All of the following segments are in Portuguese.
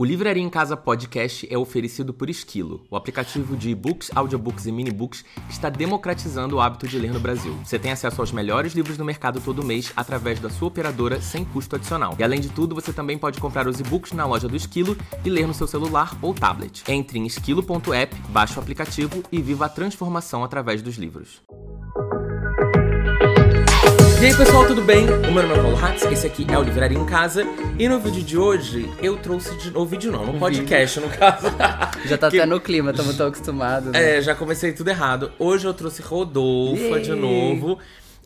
O Livraria em Casa Podcast é oferecido por Esquilo, o aplicativo de e-books, audiobooks e minibooks que está democratizando o hábito de ler no Brasil. Você tem acesso aos melhores livros do mercado todo mês através da sua operadora sem custo adicional. E além de tudo, você também pode comprar os e-books na loja do Esquilo e ler no seu celular ou tablet. Entre em esquilo.app, baixe o aplicativo e viva a transformação através dos livros. E aí pessoal, tudo bem? O meu nome é Paulo Hatz, esse aqui é o Livraria em Casa e no vídeo de hoje eu trouxe de novo vídeo não, no podcast no caso. Já tá Que- até no clima, estamos tão acostumados. Né? É, já comecei tudo errado. Hoje eu trouxe Rodolfa de Yay! novo.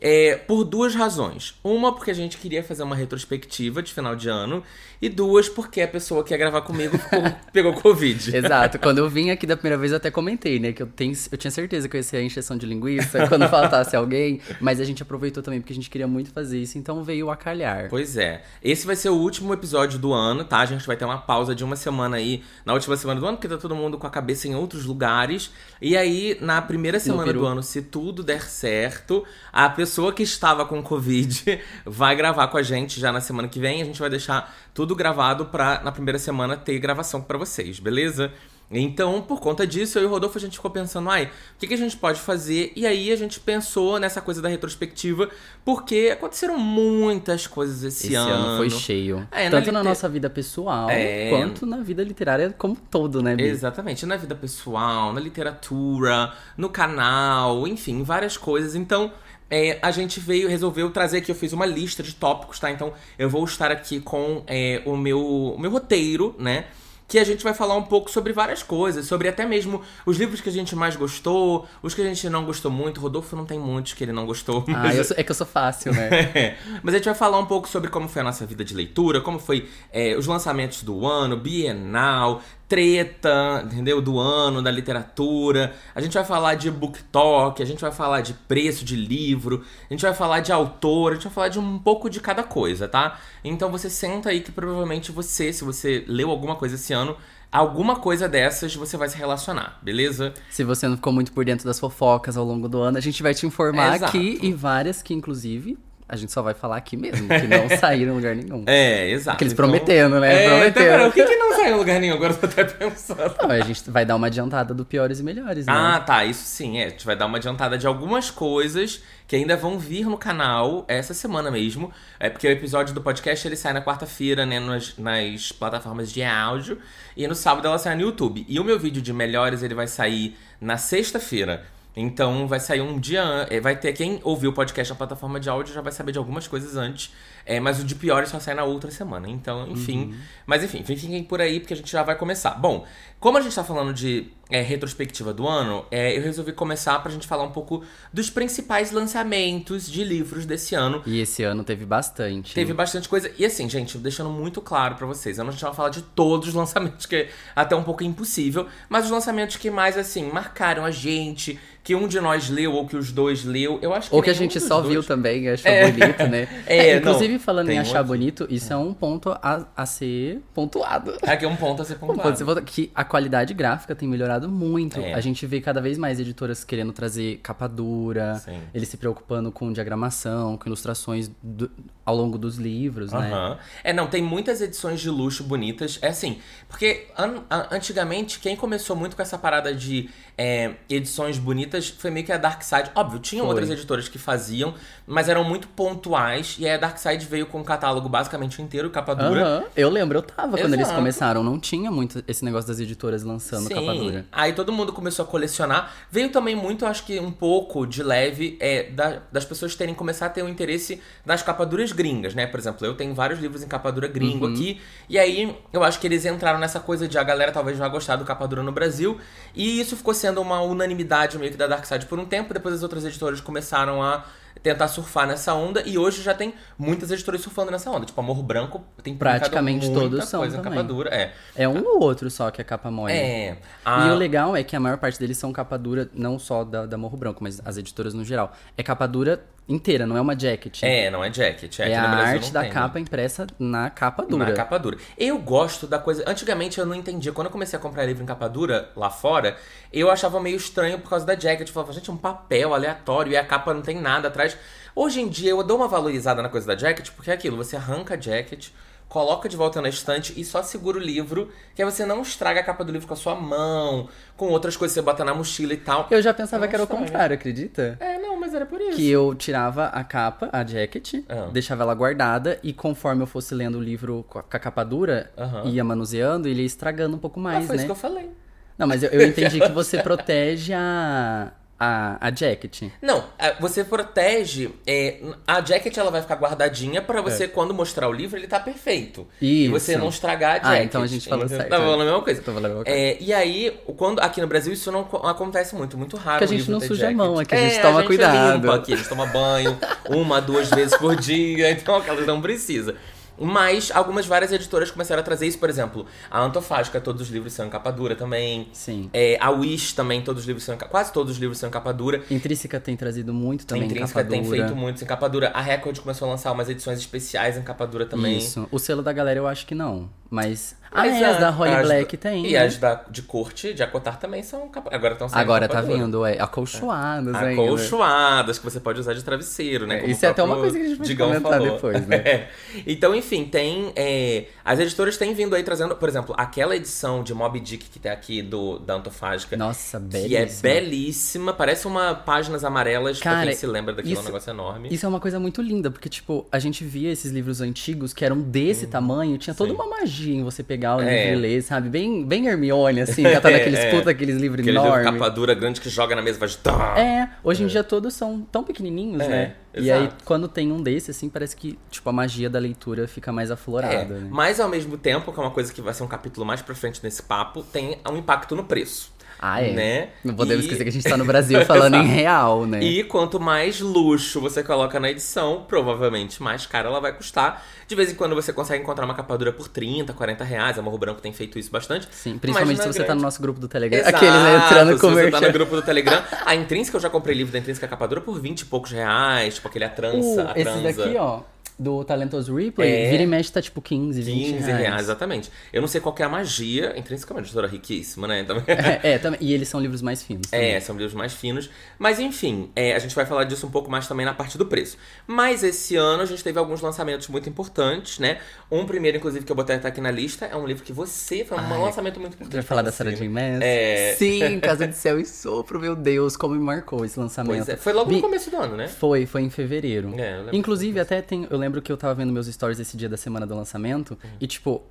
É, por duas razões. Uma, porque a gente queria fazer uma retrospectiva de final de ano. E duas, porque a pessoa que ia gravar comigo ficou- pegou Covid. Exato, quando eu vim aqui da primeira vez eu até comentei, né? Que eu, tenho, eu tinha certeza que eu ia ser a encheção de linguiça quando faltasse alguém, mas a gente aproveitou também porque a gente queria muito fazer isso, então veio a calhar. Pois é. Esse vai ser o último episódio do ano, tá? A gente vai ter uma pausa de uma semana aí, na última semana do ano, porque tá todo mundo com a cabeça em outros lugares. E aí, na primeira semana do ano, se tudo der certo, a pessoa que estava com Covid vai gravar com a gente já na semana que vem. A gente vai deixar tudo gravado pra, na primeira semana, ter gravação pra vocês, beleza? Então, por conta disso, eu e o Rodolfo, a gente ficou pensando, ai, o que, que a gente pode fazer? E aí a gente pensou nessa coisa da retrospectiva, porque aconteceram muitas coisas esse, Esse ano foi cheio. É, na Tanto na liter- nossa vida pessoal, É. quanto na vida literária como todo, né, Bi? Exatamente, na vida pessoal, na literatura, no canal, enfim, várias coisas. Então, é, a gente veio, resolveu trazer aqui, eu fiz uma lista de tópicos, tá? Então, eu vou estar aqui com é, o, meu, o meu roteiro, né? Que a gente vai falar um pouco sobre várias coisas, sobre até mesmo os livros que a gente mais gostou, os que a gente não gostou muito. Rodolfo não tem muitos que ele não gostou. Ah, mas- sou- é que eu sou fácil, né? É, Mas a gente vai falar um pouco sobre como foi a nossa vida de leitura, como foi é, os lançamentos do ano, Bienal, treta, entendeu? Do ano, da literatura. A gente vai falar de book talk, a gente vai falar de preço de livro, a gente vai falar de autor, a gente vai falar de um pouco de cada coisa, tá? Então você senta aí que provavelmente você, se você leu alguma coisa esse ano, alguma coisa dessas você vai se relacionar, beleza? Se você não ficou muito por dentro das fofocas ao longo do ano, a gente vai te informar Exato. aqui e várias que, inclusive, a gente só vai falar aqui mesmo, que não saíram em lugar nenhum. É, exato. Aqueles Então- prometendo, né? É, Prometendo. então, o que, que não saiu em lugar nenhum? Agora eu tô até pensando. Não, a gente vai dar uma adiantada do piores e melhores, né? Ah, tá, isso sim, é. A gente vai dar uma adiantada de algumas coisas que ainda vão vir no canal essa semana mesmo. É porque o episódio do podcast ele sai na quarta-feira, né, nas, nas plataformas de áudio. E no sábado ela sai no YouTube. E o meu vídeo de melhores ele vai sair na sexta-feira. Então vai sair um dia. é, Vai ter quem ouviu o podcast na plataforma de áudio já vai saber de algumas coisas antes. É, mas o de piores só sai na outra semana. Então, enfim. Mas enfim, fiquem por aí porque a gente já vai começar. Bom, como a gente tá falando de é, retrospectiva do ano, é, eu resolvi começar pra gente falar um pouco dos principais lançamentos de livros desse ano. E esse ano teve bastante. Teve bastante coisa. E assim, gente, deixando muito claro pra vocês, eu não a gente vai falar de todos os lançamentos, que é até um pouco impossível, mas os lançamentos que mais, assim, marcaram a gente, que um de nós leu ou que os dois leu, eu acho que Ou que a gente só dois- viu também e achou É. bonito, né? É, inclusive, não, falando em um achar aqui. bonito, isso é um ponto a, a ser pontuado. Aqui é um ponto a ser Um pontuado. ponto a ser pontuado, que a qualidade gráfica tem melhorado muito. É. A gente vê cada vez mais editoras querendo trazer capa dura, Sim. eles se preocupando com diagramação, com ilustrações do- ao longo dos livros, né? Aham. É, não, tem muitas edições de luxo bonitas. É assim, porque an- antigamente quem começou muito com essa parada de é, edições bonitas foi meio que a Dark Side. Óbvio, tinham outras editoras que faziam, mas eram muito pontuais. E aí a Dark Side veio com um catálogo basicamente inteiro, capa dura. Eu lembro, eu tava quando eles Exato. começaram. Não tinha muito esse negócio das editoras lançando Sim. capa dura. Aí todo mundo começou a colecionar. Veio também muito, acho que um pouco de leve, é, da- das pessoas terem começado a ter um interesse nas capaduras gringas, né? Por exemplo, eu tenho vários livros em capa dura gringo Uhum. aqui. E aí eu acho que eles entraram nessa coisa de a galera talvez vai gostar do capa dura no Brasil. E isso ficou sendo uma unanimidade meio que da Dark Side por um tempo. Depois as outras editoras começaram a tentar surfar nessa onda. E hoje já tem muitas editoras surfando nessa onda. Tipo, Amor Branco tem Praticamente todos são coisa também. dura. É. É um ou outro só que é capa mole. É. E A- o legal é que a maior parte deles são capa dura, não só da, da Morro Branco, mas as editoras no geral. É capa dura inteira, não é uma jacket. É, não é jacket. É, É a arte da tem, né? capa impressa na capa dura. Na capa dura. Eu gosto da coisa. Antigamente eu não entendia. Quando eu comecei a comprar livro em capa dura lá fora, eu achava meio estranho por causa da jacket. Eu falava, gente, é um papel aleatório e a capa não tem nada atrás. Hoje em dia eu dou uma valorizada na coisa da jacket, porque é aquilo, você arranca a jacket, coloca de volta na estante e só segura o livro, que aí você não estraga a capa do livro com a sua mão, com outras coisas que você bota na mochila e tal. Eu já pensava Não que era o estraga. contrário, acredita? É, não, mas era por isso. Que eu tirava a capa, a jacket, Ah. deixava ela guardada e conforme eu fosse lendo o livro com a capa dura, Aham. ia manuseando, ele ia estragando um pouco Ah, mais, foi né? isso que eu falei. Não, mas eu, eu entendi que você protege a, a, a jacket. Não, é, você protege. é, a jacket ela vai ficar guardadinha pra você, quando mostrar o livro, ele tá perfeito. E Isso. você não estragar a Ah, jacket. então a gente falou certo. Tá falando a mesma coisa. Tô falando a mesma coisa. É, e aí, quando aqui no Brasil isso não co- acontece muito, muito raro. Porque a o gente não suja a mão, aqui a É, gente toma gente cuidado. Limpa aqui, a gente toma banho uma, duas vezes por dia, então aquela não precisa. Mas algumas várias editoras começaram a trazer isso, por exemplo, a Antofágica, todos os livros são em capa dura também. Sim. É, a Wish também, todos os livros são em quase todos os livros são em capa dura. Intrínseca tem trazido muito também em Intrínseca capa tem feito muitos em capa dura. A Record começou a lançar umas edições especiais em capa dura também. Isso. O selo da galera eu acho que não. Mas. Mas ah, é, as da Holly as Black da- tem. E né? as da, de corte, de acotar também são. Agora estão saindo Agora tá vindo, é. Acolchoadas ainda. Acolchoadas que você pode usar de travesseiro, né? É, isso é até uma coisa que a gente pode Digão comentar falou. depois, né? É. Então, enfim, tem. é, as editoras têm vindo aí trazendo, por exemplo, aquela edição de Moby Dick que tem aqui do, da Antofágica. Nossa, Que é belíssima, parece uma páginas amarelas pra Cara, quem se lembra daquilo, é um negócio enorme. Isso é uma coisa muito linda, porque, tipo, a gente via esses livros antigos que eram desse tamanho, tinha toda Sim. uma magia em você pegar livro É. ler, sabe? Bem, bem Hermione, assim, catando aqueles É. puta, aqueles livros Aquele livro enormes. capa dura grande que joga na mesa e faz. tá. É, hoje em dia todos são tão pequenininhos, É, né? E aí, quando tem um desse, assim, parece que, tipo, a magia da leitura fica mais É, aflorada, né? mas ao mesmo tempo, que é uma coisa que vai ser um capítulo mais pra frente nesse papo, tem um impacto no preço. Ah, é. Né? Não podemos E- esquecer que a gente tá no Brasil falando em real, né? E quanto mais luxo você coloca na edição, provavelmente mais cara ela vai custar. De vez em quando você consegue encontrar uma capa dura por 30, 40 reais. A Morro Branco tem feito isso bastante. Sim, principalmente se na você tá grande- no nosso grupo do Telegram. Exato, Aqueles né, entrando se você tá no grupo do Telegram. A Intrínseca, eu já comprei livro da Intrínseca capa dura por 20 e poucos reais. Tipo aquele A Trança, Uh, a esse Transa. daqui, ó, do Talentoso Replay, É. vira e mexe tá tipo 15, 20 15 reais. exatamente. Eu não sei qual que é a magia. Intrínseca é uma editora riquíssima, né? Também. É, é, também. E eles são livros mais finos. também. É, são livros mais finos. Mas enfim, é, a gente vai falar disso um pouco mais também na parte do preço. Mas esse ano a gente teve alguns lançamentos muito importantes, né? Um primeiro, inclusive, que eu botei até aqui na lista, é um livro que você. Foi um Ai, lançamento muito importante. Você vai falar da Sarah J. né? Maas? É. Sim, Casa de Céu e Sopro, meu Deus, como me marcou esse lançamento. Pois é. Foi logo Bi- no começo do ano, né? Foi, foi em fevereiro. É, eu lembro Inclusive, até tem. Eu lembro que eu tava vendo meus stories esse dia da semana do lançamento. Uhum. E, tipo,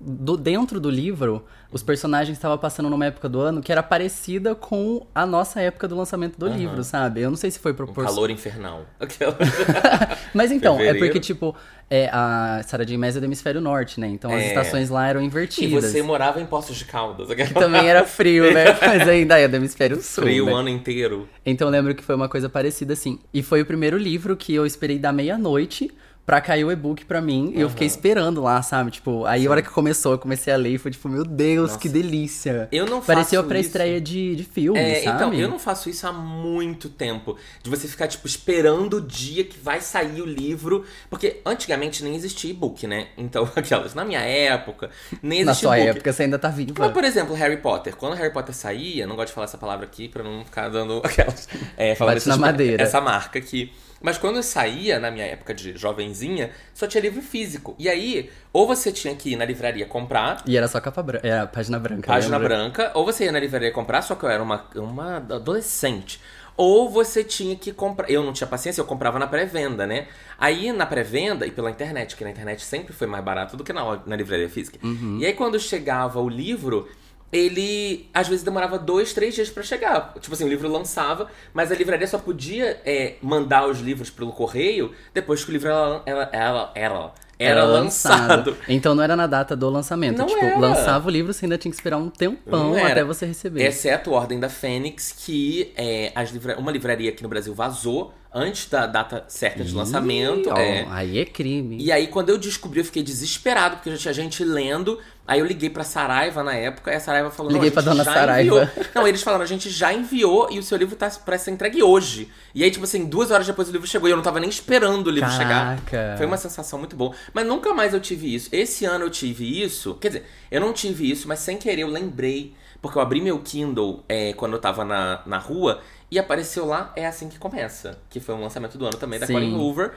do, dentro do livro, os personagens estavam passando numa época do ano que era parecida com a nossa época do lançamento do livro, sabe? Eu não sei se foi Um proporcional. calor infernal. Mas então, é Fevereiro. porque, tipo, é, a Sarah J. Maas é do hemisfério norte, né? Então as É. estações lá eram E invertidas. você morava em Poços de Caldas. Que também era frio, né? Mas ainda é do hemisfério sul. Frio né? o ano inteiro. Então eu lembro que foi uma coisa parecida assim. E foi o primeiro livro que eu esperei da meia-noite pra cair o e-book pra mim. E eu fiquei esperando lá, sabe? Tipo, aí a hora que começou, eu comecei a ler e foi tipo, meu Deus, que delícia. Eu não Parecia a faço pré-estreia de, de filme, É, sabe? então, eu não faço isso há muito tempo. De você ficar, tipo, esperando o dia que vai sair o livro. Porque antigamente nem existia e-book, né? Então, aquelas, na minha época, nem Na existia sua e-book. época, você ainda tá viva. Mas, por exemplo, Harry Potter. Quando Harry Potter saía, não gosto de falar essa palavra aqui pra não ficar dando aquelas. É, falando Bate na madeira. Essa marca aqui. Mas quando saía, na minha época de jovenzinha, só tinha livro físico. E aí, ou você tinha que ir na livraria comprar, E era só capa branca. Era página branca. página lembra? branca, ou você ia na livraria comprar, só que eu era uma, uma adolescente. Ou você tinha que comprar. Eu não tinha paciência, eu comprava na pré-venda, né? Aí na pré-venda e pela internet, que na internet sempre foi mais barato do que na, na livraria física. Uhum. E aí quando chegava o livro, ele às vezes demorava dois, três dias pra chegar. Tipo assim, o livro lançava, mas a livraria só podia é, mandar os livros pelo correio depois que o livro era, era, era, era, era lançado. Então não era na data do lançamento. Não tipo, era. lançava o livro, você ainda tinha que esperar um tempão até você receber. Exceto Ordem da Fênix, que é, as livra- uma livraria aqui no Brasil vazou antes da data certa de lançamento. Ih, ó, é. Aí é crime. E aí, quando eu descobri, eu fiquei desesperado, porque já tinha gente lendo. Aí eu liguei pra Saraiva na época, e a Saraiva falou: Liguei pra dona Saraiva. enviou. Não, eles falaram: a gente já enviou e o seu livro tá pra ser entregue hoje. E aí, tipo assim, duas horas depois o livro chegou e eu não tava nem esperando o livro chegar. Caraca. Foi uma sensação muito boa. Mas nunca mais eu tive isso. Esse ano eu tive isso. Quer dizer, eu não tive isso, mas sem querer eu lembrei. Porque eu abri meu Kindle é, quando eu tava na, na rua E apareceu lá, é assim que começa. Que foi um lançamento do ano também da Sim. Colin Hoover.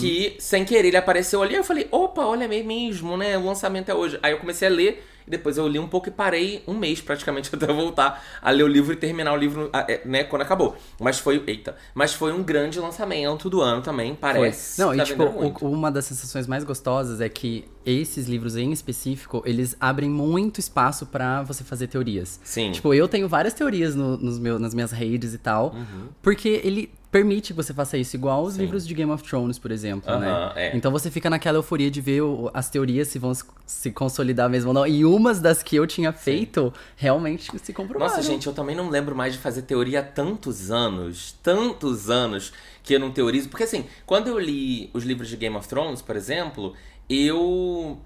Que, sem querer, ele apareceu ali. Eu falei, opa, olha é mesmo, né? O lançamento é hoje. Aí eu comecei a ler. E depois eu li um pouco e parei um mês praticamente até voltar a ler o livro e terminar o livro, ah, é, né, quando acabou. Mas foi, eita, mas foi um grande lançamento do ano também, Foi. parece. Não, que e tá tipo, o- uma das sensações mais gostosas é que esses livros em específico, eles abrem muito espaço pra você fazer teorias. Sim. Tipo, eu tenho várias teorias no- nos meu, nas minhas redes e tal, Uhum. porque ele permite que você faça isso, igual os livros de Game of Thrones, por exemplo, Aham, né? é. Então você fica naquela euforia de ver as teorias se vão se- consolidar mesmo ou não. E umas das que eu tinha feito realmente se comprovaram. Nossa, gente, eu também não lembro mais de fazer teoria há tantos anos, tantos anos que eu não teorizo. Porque assim, quando eu li os livros de Game of Thrones, por exemplo, eu.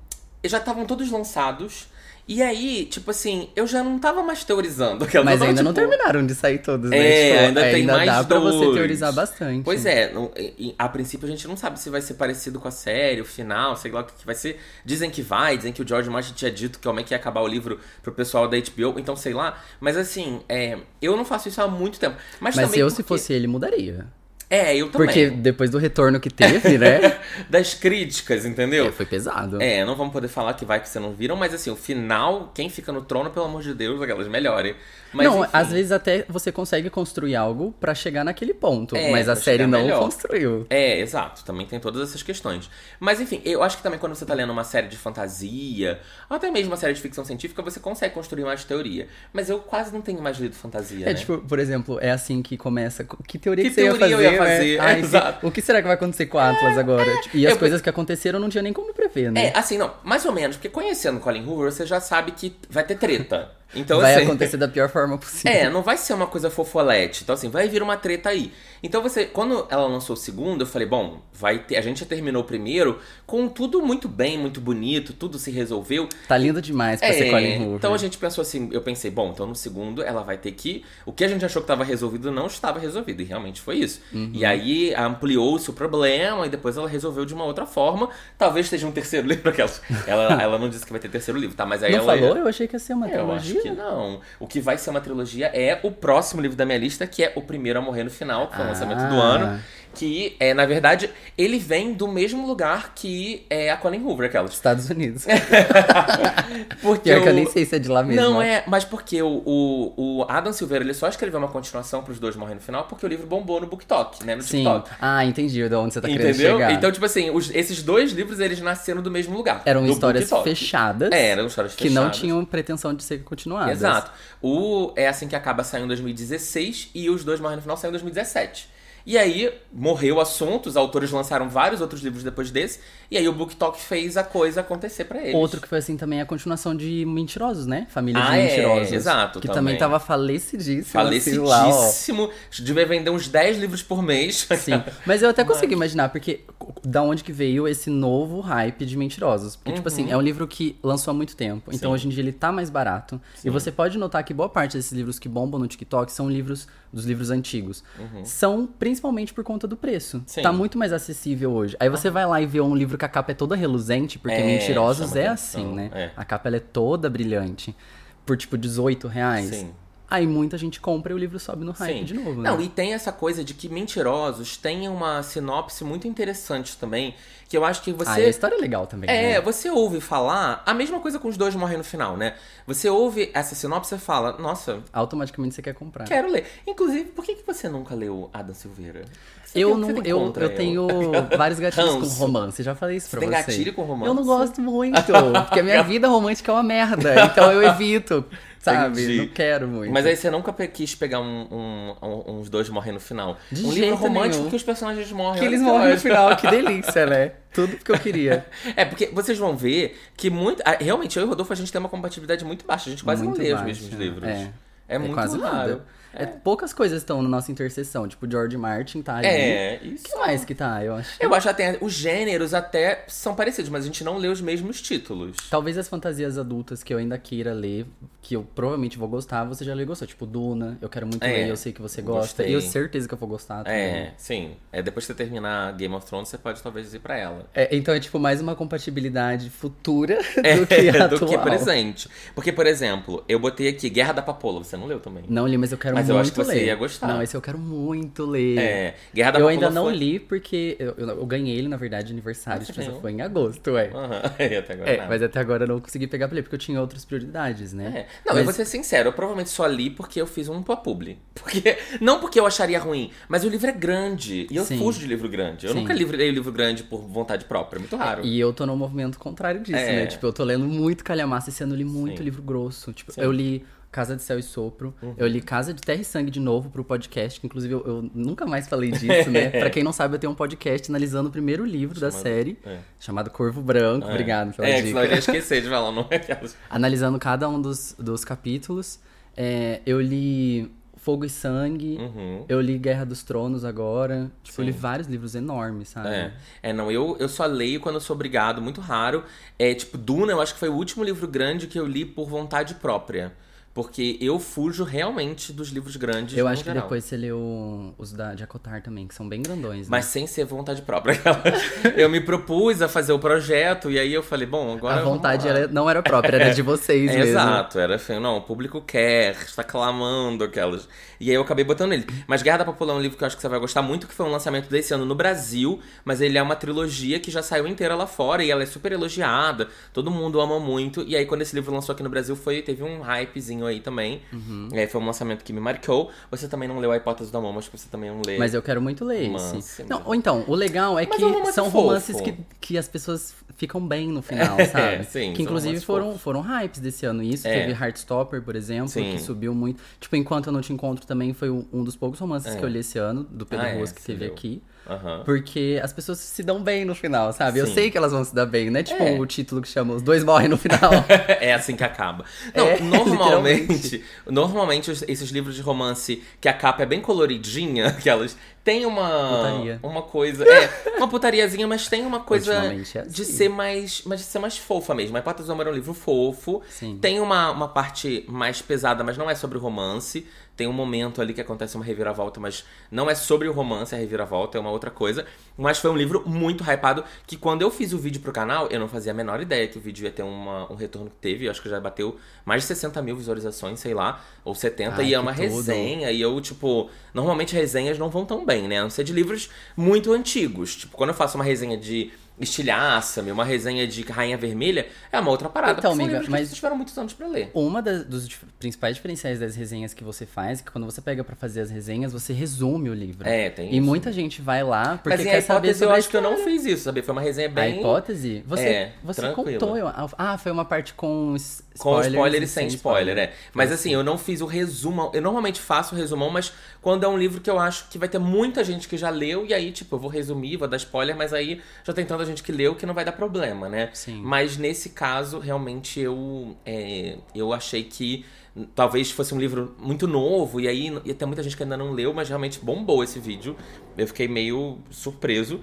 eles já estavam todos lançados. E aí, tipo assim, eu já não tava mais teorizando. aquela- Mas ainda não tipo, terminaram de sair todos, né? É, Tipo, ainda tem mais dá pra você dois. teorizar bastante. Pois é, não- a princípio a gente não sabe se vai ser parecido com a série, o final, sei lá o que que vai ser. Dizem que vai, dizem que o George Martin tinha dito que como é que ia acabar o livro pro pessoal da HBO, então sei lá. Mas assim, é, eu não faço isso há muito tempo. Mas, Mas também eu, porque- se fosse ele, mudaria. É, eu também. Porque depois do retorno que teve, né? Das críticas, entendeu? é, foi pesado. É, não vamos poder falar que vai que vocês não viram, mas assim, o final, quem fica no trono, pelo amor de Deus, aquelas melhorem. Mas, não, enfim. às vezes até você consegue construir algo pra chegar naquele ponto, É, mas a série não melhor. construiu. É, exato. Também tem todas essas questões. Mas enfim, eu acho que também quando você tá lendo uma série de fantasia, ou até mesmo uma série de ficção científica, você consegue construir mais teoria. Mas eu quase não tenho mais lido fantasia, É né? tipo, por exemplo, é assim que começa. Que teoria Que que, você ia teoria fazer? né? fazer, Ai, exato. o que será que vai acontecer com a Atlas agora? Tipo, E as Eu- coisas que aconteceram não tinha nem como prever, né? É, assim, não, mais ou menos, porque conhecendo Colin Hoover, você já sabe que vai ter treta. Então, vai assim, acontecer da pior forma possível. É, não vai ser uma coisa fofolete. Então, assim, vai vir uma treta aí. Então, você, quando ela lançou o segundo, eu falei, bom, vai ter. A gente já terminou o primeiro com tudo muito bem, muito bonito, tudo se resolveu. Tá lindo demais pra ser Colin Hoover. então a gente pensou assim, eu pensei, bom, então no segundo ela vai ter que. O que a gente achou que estava resolvido não estava resolvido. E realmente foi isso. Uhum. E aí ampliou-se o problema e depois ela resolveu de uma outra forma. Talvez seja um terceiro livro aquelas. Ela, ela não disse que vai ter terceiro livro, tá? Mas aí Não ela. falou? Eu achei que ia ser uma É, trilogia. Acho que não. O que vai ser uma trilogia é o próximo livro da minha lista, que é O Primeiro a Morrer no Final, que foi o Ah. lançamento do ano. Que é, na verdade, ele vem do mesmo lugar que é a Colin Hoover, aquelas. Estados Unidos. Porque Pior que eu o- nem sei se é de lá mesmo. Não, é, mas porque o, o, o Adam Silveira ele só escreveu uma continuação pros dois morrendo no final porque o livro bombou no BookTok, né? No Sim. TikTok. Ah, entendi de onde você tá querendo Entendeu? chegar. Então, tipo assim, os- esses dois livros eles nasceram do mesmo lugar. Eram histórias BookTok. fechadas. É, eram histórias Que não fechadas. tinham pretensão de ser continuadas. Exato. O É Assim Que Acaba saiu em 2016 e Os Dois Morrem no Final saiu em 2017. E aí, morreu o assunto, os autores lançaram vários outros livros depois desse, e aí o BookTok fez a coisa acontecer pra eles. Outro que foi assim também é a continuação de Mentirosos, né? Família Ah, de é, Mentirosos. exato, Que também. também tava falecidíssimo. assim, lá. Falecidíssimo. Devia vender uns 10 livros por mês. Sim, mas eu até consigo imaginar, porque da onde que veio esse novo hype de Mentirosos? Porque, tipo assim, é um livro que lançou há muito tempo, então Uhum. Sim. hoje em dia ele tá mais barato. E você pode notar que boa parte desses livros que bombam no TikTok são livros dos livros antigos. São principalmente por conta do preço. Sim. Tá muito mais acessível hoje. Aí você vai lá e vê um livro que a capa é toda reluzente, porque É, Mentirosos é atenção, assim, né? é. A capa ela é toda brilhante. Por tipo 18 reais. Sim. Aí muita gente compra e o livro sobe no hype Sim. de novo, Não, né? e tem essa coisa de que Mentirosos tem uma sinopse muito interessante também, que eu acho que você... Ah, a história é legal também, É, né? você ouve falar a mesma coisa com os dois morrem no final, né? Você ouve essa sinopse e fala, nossa, Automaticamente você quer comprar. quero ler. Inclusive, por que, que você nunca leu Adam Silveira? Você Eu tem- não, você tem eu, eu tenho vários gatilhos com romance. Já falei isso pra Tem você. gatilho com romance? Eu não gosto muito, porque a minha vida romântica é uma merda. Então eu evito, sabe? Entendi. Não quero muito. Mas aí você nunca quis pegar um, um- um- uns dois morrendo no final. De um livro romântico nenhum. que os personagens morrem. que eles morrem no final, que delícia, né? Tudo que eu queria. É, porque vocês vão ver que muito. ah, Realmente, eu e o Rodolfo, a gente tem uma compatibilidade muito baixa. A gente quase Muito não lê os baixa, mesmos livros. é. É, muito quase raro. nada. É, poucas coisas estão na nossa interseção. Tipo, George Martin tá ali. É, O isso. que mais que tá? Eu acho. Eu acho até os gêneros até são parecidos, mas a gente não lê os mesmos títulos. Talvez as fantasias adultas que eu ainda queira ler, que eu provavelmente vou gostar, você já leu e gostou. Tipo, Duna, eu quero muito É, ler, eu sei que você gosta. gostei. E eu certeza que eu vou gostar também. É, sim. É, depois que você terminar Game of Thrones, você pode talvez ir pra ela. É, então é tipo mais uma compatibilidade futura É, do que atual. do que presente. Porque, por exemplo, eu botei aqui Guerra da Papoula. Você não leu também. Não li, mas eu quero Mas muito eu acho que você ler. ia gostar. Não, esse eu quero muito ler. É. Guerra da eu ainda não foi- li porque eu, eu, eu ganhei ele, na verdade, de aniversário. Ah, tipo, foi em agosto, ué. Aham. E até agora É, nada. mas até agora eu não consegui pegar pra ler, porque eu tinha outras prioridades, né? É. Não, eu Mas- vou ser sincero, eu provavelmente só li porque eu fiz um pra publi. Porque, não porque eu acharia ruim, mas o livro é grande. E eu Sim. fujo de livro grande. Eu Sim. nunca leio livro grande por vontade própria, é muito raro. E eu tô no movimento contrário disso, É. né? Tipo, eu tô lendo muito calhamaço. Esse ano eu li muito Sim. livro grosso. Tipo. Uhum. eu li Casa de Céu e Sopro. Eu li Casa de Terra e Sangue de novo pro podcast, que inclusive eu, eu nunca mais falei disso, né? pra quem não sabe, eu tenho um podcast analisando o primeiro livro da Chamado- série, é. chamado Corvo Branco. É. Obrigado pela É, dica. senão eu ia esquecer de falar o nome daquelas. Analisando cada um dos, dos capítulos. É, eu li Fogo e Sangue. Uhum. Eu li Guerra dos Tronos agora. Tipo, eu li Sim. vários livros enormes, sabe? É, é não, eu, eu só leio quando eu sou obrigado, muito raro. É, tipo, Duna, eu acho que foi o último livro grande que eu li por vontade própria. Porque eu fujo realmente dos livros grandes. Eu acho que geral. depois você leu os da de Acotar também, que são bem grandões, né? Mas sem ser vontade própria. eu me propus a fazer o projeto e aí eu falei, bom, agora. a vontade era- não era própria, era de vocês É, mesmo. Exato, era assim, não, o público quer, está clamando aquelas. E aí eu acabei botando ele. Mas Guerra da Popular é um livro que eu acho que você vai gostar muito, que foi um lançamento desse ano no Brasil, mas ele é uma trilogia que já saiu inteira lá fora e ela é super elogiada, todo mundo ama muito. E aí quando esse livro lançou aqui no Brasil, foi, teve um hypezinho aí também. Uhum. É, foi um lançamento que me marcou. Você também não leu A Hipótese do Amor, mas você também não lê. Mas eu quero muito ler Romance, esse. Não, ou então, o legal é Mas que é um romance são fofo. romances que, que as pessoas ficam bem no final, É, sabe? sim, que inclusive foram, foram hypes desse ano. Isso, É. teve Heartstopper, por exemplo, Sim. que subiu muito. Tipo, Enquanto Eu Não Te Encontro também foi um dos poucos romances É. que eu li esse ano, do Pedro Ah, é, Ruas, que teve leu. aqui. Aham. Porque as pessoas se dão bem no final, sabe? Eu Sim. sei que elas vão se dar bem, não é tipo É. o título que chama Os Dois Morrem no final. é assim que acaba. Não, É, normalmente, normalmente esses livros de romance que a capa é bem coloridinha, aquelas tem uma Putaria. uma coisa, é, uma putariazinha, mas tem uma coisa é de assim. ser mais, mas de ser mais fofa mesmo. A Hipótese do Amor é um livro fofo. Sim. Tem uma, uma parte mais pesada, mas não é sobre o romance. Tem um momento ali que acontece uma reviravolta, mas não é sobre o romance, a reviravolta é uma outra coisa. Mas foi um livro muito hypado, que quando eu fiz o vídeo pro canal, eu não fazia a menor ideia que o vídeo ia ter uma- um retorno que teve. Eu acho que já bateu mais de 60 mil visualizações, sei lá, ou 70. Ai, e é uma tudo. resenha, e eu, tipo... Normalmente resenhas não vão tão bem, né? A não ser de livros muito antigos. Tipo, quando eu faço uma resenha de Estilhaça-me, uma resenha de Rainha Vermelha, é uma outra parada. Então, amiga, livros que mas- vocês tiveram muitos anos pra ler. Uma das, dos principais diferenciais das resenhas que você faz é que quando você pega pra fazer as resenhas, você resume o livro. É, tem E isso. muita gente vai lá porque Mas quer a saber hipótese sobre eu a acho que eu não fiz isso, sabe? Foi uma resenha A bem... hipótese? Você, É, você tranquila. contou. ah, foi uma parte com Com spoilers spoiler e sem spoiler, é. Mas assim, eu não fiz o resumão. Eu normalmente faço o resumão, mas quando é um livro que eu acho que vai ter muita gente que já leu, e aí, tipo, eu vou resumir, vou dar spoiler, mas aí já tem tanta gente que leu que não vai dar problema, né? Sim. Mas nesse caso, realmente, eu, é, eu achei que talvez fosse um livro muito novo, e aí ia ter muita gente que ainda não leu, mas realmente bombou esse vídeo. Eu fiquei meio surpreso.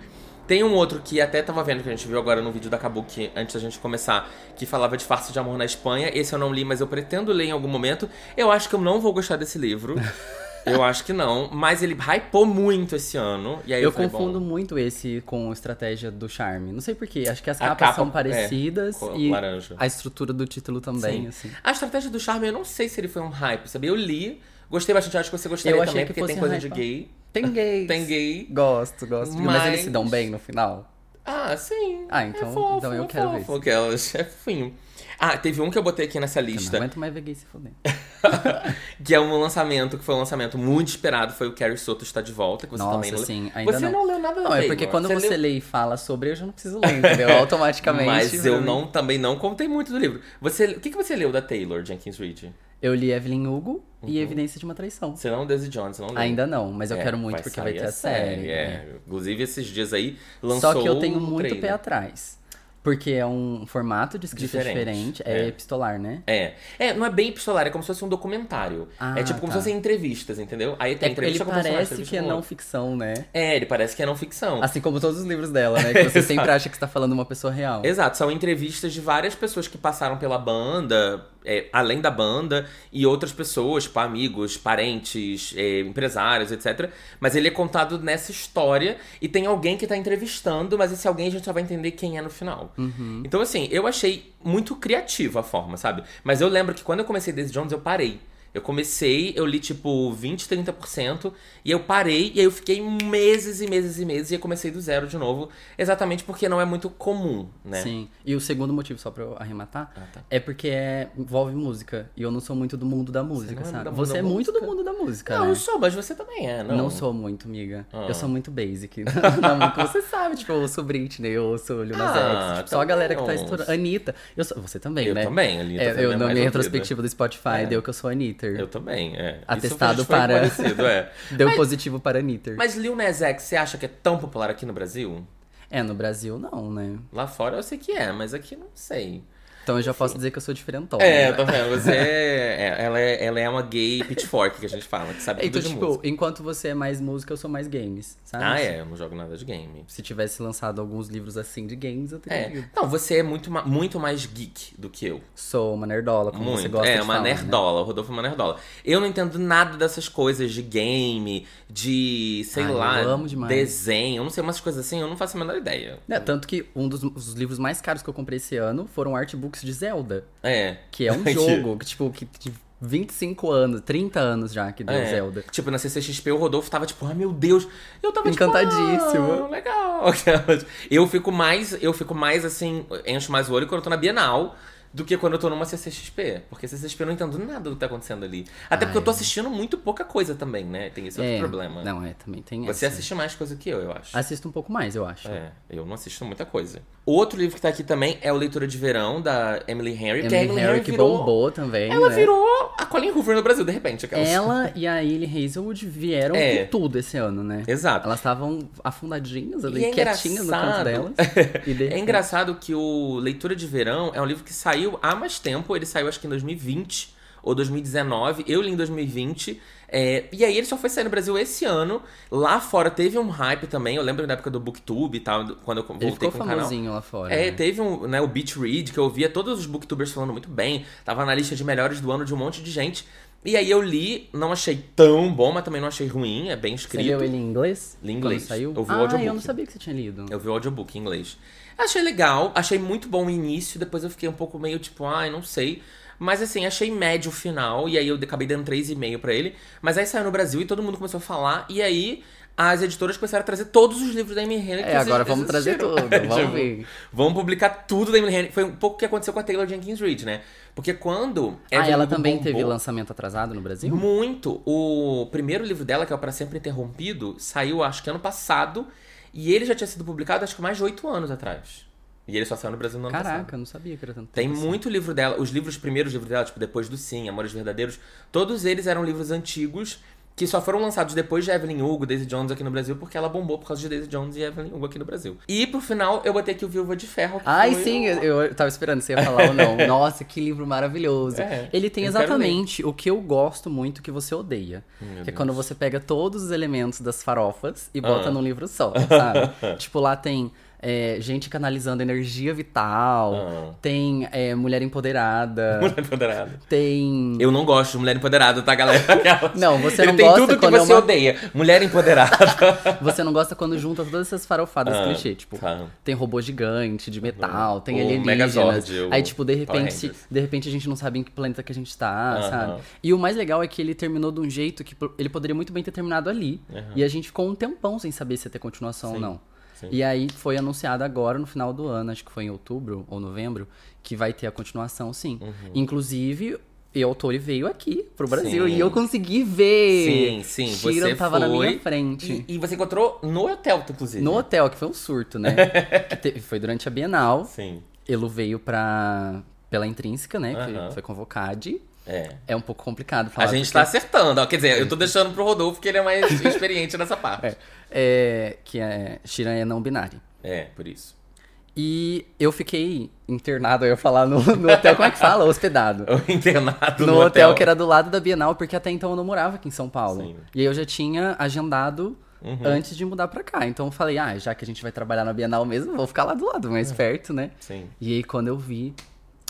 Tem um outro que até tava vendo, que a gente viu agora no vídeo da Kabuki, antes da gente começar, que falava de farsa de amor na Espanha. Esse eu não li, mas eu pretendo ler em algum momento. Eu acho que eu não vou gostar desse livro. eu acho que não. Mas ele hypou muito esse ano. E aí eu, Eu falei, confundo bom, muito esse com estratégia do charme. Não sei porquê. Acho que as A capas capa, são é, parecidas cor e laranja. a estrutura do título também, Sim. assim. A estratégia do charme, eu não sei se ele foi um hype, sabe? Eu li, gostei bastante, acho que você gostaria Eu achei também, que porque tem coisa de hypar. gay. Tem gays. Tem gay. Gosto, gosto. Mas... Mas- eles se dão bem no final? Ah, sim. Ah, então- é fofo, então eu é quero ver fofo, Aquelas, é fofinho. Ah, teve um que eu botei aqui nessa Eu não lista. aguento mais ver gay se fuder. que é um lançamento, que foi um lançamento muito esperado, foi o Carrie Soto está de volta, que você Nossa, também não leu. sim, ainda Você não. leu nada Não, é porque quando você, leu- lê e fala sobre, eu já não preciso ler, entendeu? Automaticamente. Mas eu não, também não contei muito do livro. Você, o que, que você leu da Taylor Jenkins Reid? Eu li Evelyn Hugo e Evidência de uma Traição. Você não Daisy Jones, não leu? Ainda não, mas eu É, quero muito porque vai ter a série. É. né? Inclusive, esses dias aí lançou Só que eu tenho muito trailer. pé atrás. Porque é um formato de escrita Diferente, diferente, é, é. epistolar, né? É. É, não é bem epistolar, é como se fosse um documentário. Ah, é tipo como tá. se fossem entrevistas, entendeu? Aí tem É, ele entrevista com personagem, parece que é não ficção, né? É, ele parece que é não ficção. Assim como todos os livros dela, né? Que você sempre acha que está falando uma pessoa real. Exato, são entrevistas de várias pessoas que passaram pela banda, é, além da banda, e outras pessoas, tipo amigos, parentes, é, empresários, etc. Mas ele é contado nessa história e tem alguém que tá entrevistando, mas esse alguém a gente só vai entender quem é no final. Uhum. Então, assim, eu achei muito criativa a forma, sabe? Mas eu lembro que quando eu comecei Daisy Jones, eu parei. Eu comecei, eu li tipo 20, 30%, e eu parei, e aí eu fiquei meses e meses e meses, e eu comecei do zero de novo, exatamente porque não é muito comum, né? Sim. E o segundo motivo, só pra eu arrematar, Ah, tá. é porque é, envolve música. E eu não sou muito do mundo da música, não é sabe? Você é muito do música? mundo da música, Não, né? eu sou, mas você também é, não? Não sou muito, amiga. Ah. Eu sou muito basic. Não, não, você sabe, tipo, eu ouço Britney, eu ouço Lil Nas Ah, X. Tipo, só a galera que tá também estourando. Anitta. Eu sou... Você também, Eu né? também, a Anitta É, a eu, na minha retrospectiva do Spotify, É. deu que eu sou Anitta. Eu também, é. Atestado para- parecido, é. Deu mas, positivo para Anitta. mas Lil Nas X, você acha que é tão popular aqui no Brasil? É, no Brasil não, né? Lá fora eu sei que é, mas aqui não sei. Então eu já posso dizer que eu sou diferentona. É, né? tá vendo? Você é, ela, é, ela é uma gay pitchfork que a gente fala, que sabe Então, tudo de tipo, música. enquanto você é mais música, eu sou mais games, sabe? Ah, é, eu não jogo nada de game. Se tivesse lançado alguns livros assim de games, eu teria É. lido. Não, você é muito, muito mais geek do que eu. Sou uma nerdola, como Muito. você gosta é, de uma falar, né? nerdola. O Rodolfo é uma nerdola. Eu não entendo nada dessas coisas de game, de, sei Ai, eu lá, amo demais. desenho. Eu não sei, umas coisas assim, eu não faço a menor ideia. É, tanto que um dos os livros mais caros que eu comprei esse ano foram artbooks de Zelda. É. Que é um Que- jogo que, tipo, que de 25 anos, 30 anos já que deu É. Zelda. Tipo, na CCXP o Rodolfo tava tipo, ai meu Deus. Eu tava Encantadíssimo. Tipo, ah, legal. Eu fico mais, eu fico mais assim, encho mais o olho quando eu tô na Bienal do que quando eu tô numa CCXP. Porque CCXP eu não entendo nada do que tá acontecendo ali. Até porque eu tô assistindo muito pouca coisa também, né? Tem esse outro É, problema. Não, é, também tem Você essa. assiste mais coisa que eu, eu acho. Assisto um pouco mais, eu acho. É, eu não assisto muita coisa. Outro livro que tá aqui também é o Leitura de Verão, da Emily Henry. que a Emily Harry que virou, bombou também, Ela né? virou a Colin Hoover no Brasil, de repente. aquelas- Ela e a Hailey Hazelwood vieram É. com tudo esse ano, né? Exato. Elas estavam afundadinhas ali, é quietinhas no canto delas. De É engraçado que o Leitura de Verão é um livro que saiu há mais tempo. Ele saiu acho que em 2020 ou 2019. Eu li em 2020. É, e aí ele só foi sair no Brasil esse ano. Lá fora teve um hype também. Eu lembro da época do Booktube e tal, quando eu voltei Ele ficou com o canal. lá fora. É, né? teve um, né, o Beach Read, que eu via todos os booktubers falando muito bem. Tava na lista de melhores do ano de um monte de gente. E aí eu li, não achei tão bom, mas também não achei ruim, é bem Você escrito. leu ele em inglês? Li em inglês. Quando saiu? Eu vi o ah, audiobook. eu não sabia que você tinha lido. Eu vi o audiobook em inglês. Achei legal, achei muito bom o início, depois eu fiquei um pouco meio tipo, ai, não sei. Mas assim, achei médio o final, e aí eu acabei dando 3,5 pra ele. Mas aí saiu no Brasil e todo mundo começou a falar, e aí as editoras começaram a trazer todos os livros da Amy Hennig. que É, agora vamos trazer tudo, vamos Tipo, ver. Vamos publicar tudo da Amy Hennig. Foi um pouco o que aconteceu com a Taylor Jenkins Reid, né? Porque quando. Ah, ela também bombou- teve lançamento atrasado no Brasil? muito. O primeiro livro dela, que é o Pra Sempre Interrompido, saiu acho que ano passado. E ele já tinha sido publicado acho que mais de oito anos atrás. E ele só saiu no Brasil no ano passado. Caraca, eu não sabia que era tanto Tem tempo assim. muito livro dela. Os livros, os primeiros livros dela, tipo Depois do Sim, Amores Verdadeiros, todos eles eram livros antigos que só foram lançados depois de Evelyn Hugo, Daisy Jones aqui no Brasil, porque ela bombou por causa de Daisy Jones e Evelyn Hugo aqui no Brasil. E pro final, eu botei aqui o Viúva de Ferro. Ai, sim, o- eu, eu tava esperando se ia falar ou não. Nossa, que livro maravilhoso. É, Ele tem eu exatamente o que eu gosto muito que você odeia. Meu que é quando você pega todos os elementos das farofas e Ah. bota num livro só, sabe? tipo, lá tem é, gente canalizando energia vital, Ah. tem é, mulher empoderada, Mulher Empoderada. tem. Eu não gosto de Mulher Empoderada, tá, galera? Não, você Ele não tem gosta tudo que quando é você uma- odeia. Mulher Empoderada. Você não gosta quando junta todas essas farofadas Ah, clichê, tipo, tá. tem robô gigante de metal, tem O alienígenas. Megazord, aí, tipo, de repente, de repente a gente não sabe em que planeta que a gente tá, sabe? E o mais legal é que ele terminou de um jeito que ele poderia muito bem ter terminado ali. E a gente ficou um tempão sem saber se ia ter continuação ou Sim, não. Sim. E aí foi anunciado agora, no final do ano, acho que foi em outubro ou novembro, que vai ter a continuação, sim. Uhum. Inclusive, o autor veio aqui pro Brasil Sim. e eu consegui ver. Sim, sim. Sheeran você tava na foi minha frente. E, e você encontrou no hotel, inclusive. No hotel, que foi um surto, né? que te- foi durante a Bienal. Sim. Elo veio pra. pela intrínseca, né? Que Aham. foi convocado. É. É um pouco complicado A falar. gente porque- tá acertando, ó. Quer dizer, eu tô deixando pro Rodolfo que ele é mais experiente nessa parte. É, é, que é. Shiran é não binário. É, por isso. E eu fiquei internado, eu ia falar no, no hotel, como é que fala? Hospedado. O internado No, no, hotel, que era do lado da Bienal, porque até então eu não morava aqui em São Paulo. Sim. Uhum. E aí eu já tinha agendado antes de mudar pra cá. Então eu falei, ah, já que a gente vai trabalhar na Bienal mesmo, vou ficar lá do lado, mais perto, né? Sim. E aí quando eu vi,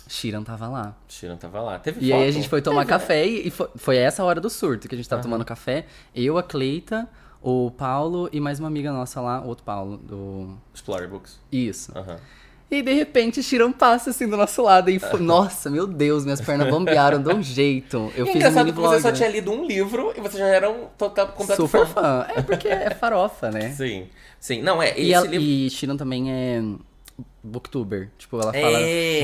Shiran tava lá. Shiran tava lá. Teve E foto? aí a gente foi tomar Teve, né? café e e foi, foi essa hora do surto que a gente tava tomando café. Eu, a Cleita, o Paulo e mais uma amiga nossa lá, outro Paulo, do. Explorer Books. Isso. Aham. E de repente Shiran passa assim do nosso lado e fo- nossa, meu Deus, minhas pernas bombearam de um jeito. Eu E é fiz um engraçado que você só né? tinha lido um livro e você já era um total completo Super fã. fã. É porque é farofa, né? Sim. Sim. Não, é, esse E, ela, livro. e Shiran também é booktuber. Tipo, ela É. fala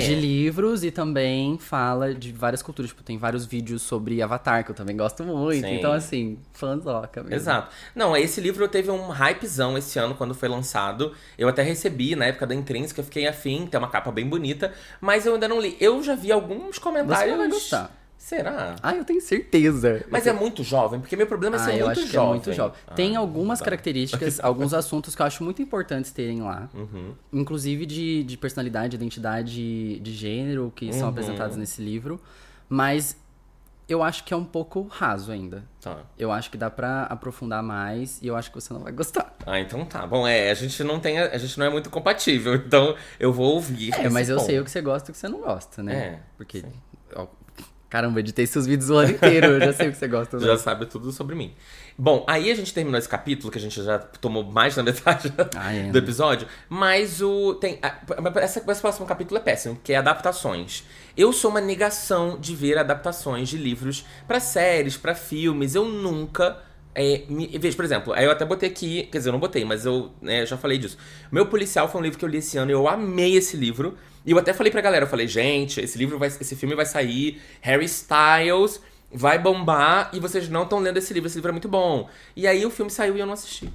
de livros e também fala de várias culturas. Tipo, tem vários vídeos sobre Avatar, que eu também gosto muito. Sim. Então, assim, fãzoca mesmo. Exato. Não, esse livro teve um hypezão esse ano quando foi lançado. Eu até recebi na época da Intrínseca, eu fiquei afim, tem uma capa bem bonita, mas eu ainda não li. Eu já vi alguns comentários. Você vai gostar. Será? Ah, eu tenho certeza. Mas é muito jovem, porque meu problema é ser Ah, eu muito acho que jovem. é muito jovem. Tem Ah, algumas tá. características, alguns assuntos que eu acho muito importantes terem lá. Uhum. Inclusive de, de personalidade, identidade de gênero, que são Uhum. apresentados nesse livro. Mas eu acho que é um pouco raso ainda. Tá. Eu acho que dá pra aprofundar mais e eu acho que você não vai gostar. Ah, então tá. Bom, é, a gente não tem. A gente não é muito compatível, então eu vou ouvir. É, mas eu ponto. sei o que você gosta e o que você não gosta, né? É, Porque. ó, caramba, editei seus vídeos o ano inteiro, eu já sei o que você gosta. Já Né? sabe tudo sobre mim. Bom, aí a gente terminou esse capítulo, que a gente já tomou mais da metade Ah, é, do né? episódio. Mas o. Tem, a- essa, esse próximo capítulo é péssimo, que é adaptações. Eu sou uma negação de ver adaptações de livros pra séries, pra filmes. Eu nunca. É, me, veja, por exemplo, aí eu até botei aqui, quer dizer, eu não botei, mas eu né, já falei disso. Meu Policial foi um livro que eu li esse ano e eu amei esse livro. E eu até falei pra galera, eu falei, gente, esse livro vai, esse filme vai sair, Harry Styles vai bombar e vocês não estão lendo esse livro, esse livro é muito bom. E aí o filme saiu e eu não assisti.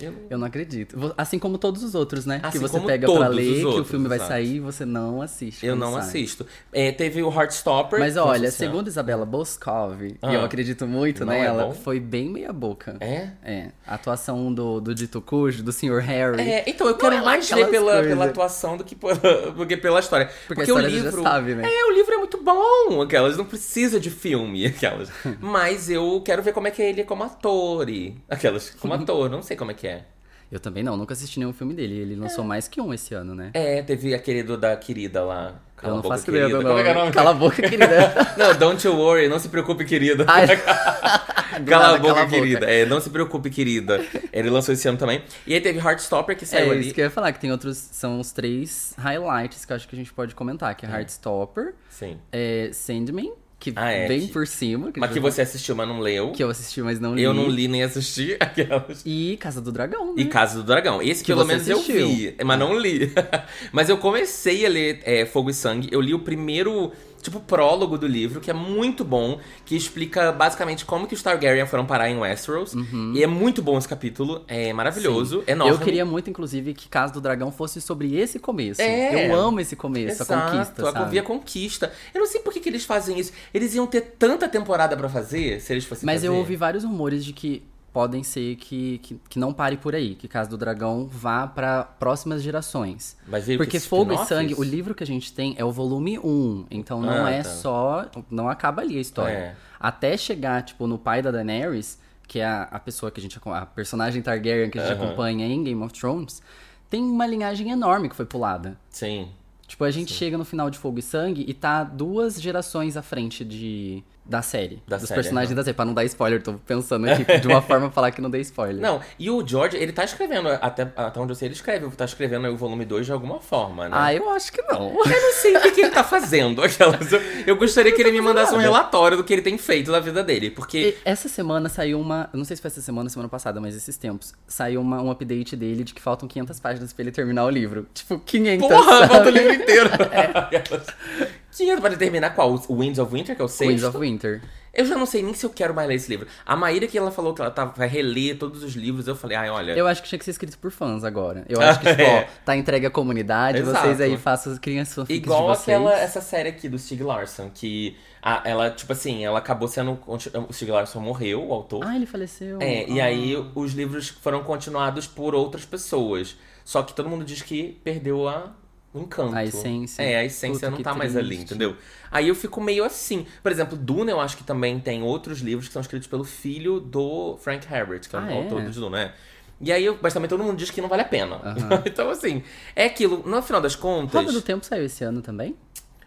Eu não- Eu não acredito. Assim como todos os outros, né? Assim que você pega pra ler, que o filme vai sair e você não assiste. Eu não sai. assisto. É, teve o Heartstopper. Mas olha, segundo Isabela Boscov, e Ah. eu acredito muito é nela, bom? foi bem meia boca. É? É. A atuação do, do Dito Cujo, do Sr. Harry. É, então eu quero é mais aquelas pela, coisas. pela atuação do que, por- do que pela história. Porque a história o livro. sabe, né? É, o livro é muito bom, aquelas. Não precisa de filme, aquelas. Mas eu quero ver como é que é ele como ator. E, aquelas. Como ator, não sei como é que é. Eu também não, nunca assisti nenhum filme dele. Ele lançou mais que um esse ano, né? É, teve aquele do da querida lá. Cala eu a não boca, faço querida. do Como é que é o nome. nome? Cala a boca, querida. Não, don't you worry, não se preocupe, querida. Ai, do Cala nada, a boca, cala querida. É, não se preocupe, querida. Ele lançou esse ano também. E aí teve Heartstopper, que saiu É ali. isso que eu ia falar, que tem outros. São os três highlights que eu acho que a gente pode comentar: que é Heartstopper, Sim. é Sandman, que Ah, é, bem que- por cima. Que, Mas que vai- você assistiu, mas não leu. que eu assisti, mas não li. Eu não li nem assisti aquelas. E Casa do Dragão, né? E Casa do Dragão. Esse Que pelo menos eu assistiu. vi, mas não li. mas eu comecei a ler é, Fogo e Sangue. Eu li o primeiro, tipo, prólogo do livro, que é muito bom, que explica basicamente como que os Targaryen foram parar em Westeros. E é muito bom esse capítulo, é maravilhoso, enorme. Eu queria muito, inclusive, que Casa do Dragão fosse sobre esse começo. É. Eu amo esse começo, a conquista, a sabe? Via conquista. Eu não sei por que, que eles fazem isso. Eles iam ter tanta temporada pra fazer, se eles fossem Mas fazer. eu ouvi vários rumores de que podem ser que, que, que não pare por aí, que Casa do Dragão vá pra próximas gerações. Mas veio Porque Fogo e? Sangue, o livro que a gente tem é o volume 1, então não Ah, é tá. só, não acaba ali a história. É. Até chegar, tipo, no pai da Daenerys, que é a, a pessoa que a gente, a personagem Targaryen que a gente Aham. acompanha em Game of Thrones, tem uma linhagem enorme que foi pulada. Sim. Tipo, a gente chega no final de Fogo e Sangue e tá duas gerações à frente de, da série. Da dos série, personagens aham. da série. Pra não dar spoiler, tô pensando aqui de uma forma falar que não dei spoiler. Não, e o George, ele tá escrevendo, até, até onde eu sei, ele escreve, tá escrevendo aí o volume 2 de alguma forma, né? Ah, eu acho que não. Eu não sei o que, que ele tá fazendo. Aquelas, eu, eu gostaria que ele me mandasse um nada. relatório do que ele tem feito na vida dele. Porque. E essa semana saiu uma. Não sei se foi essa semana ou semana passada, mas esses tempos. Saiu uma, um update dele de que faltam 500 páginas pra ele terminar o livro. Tipo, 500. Porra, sabe? falta o livro inteiro. Tinha para terminar qual? O Winds of Winter, que é o sexto? Winds of Winter. Eu já não sei nem se eu quero mais ler esse livro. A Maíra que ela falou que ela tá, vai reler todos os livros, eu falei, ai, olha. Eu acho que tinha que ser escrito por fãs agora. Eu acho que, tipo, É. ó, tá entregue à comunidade, Exato. vocês aí façam, criem as fanfics Igual aquela, essa série aqui do Stig Larsson, que a- ela, tipo assim, ela acabou sendo. O Stig Larsson morreu, o autor. Ah, ele faleceu. É, e Ah. aí os livros foram continuados por outras pessoas. Só que todo mundo diz que perdeu a, encanto. A essência. É, a essência Puta, não tá mais ali, entendeu? Aí eu fico meio assim. Por exemplo, Duna eu acho que também tem outros livros que são escritos pelo filho do Frank Herbert, que é o Ah, é? autor de Duna, né? E aí, mas também todo mundo diz que não vale a pena. então, assim, é aquilo. No final das contas, Roda do Tempo saiu esse ano também?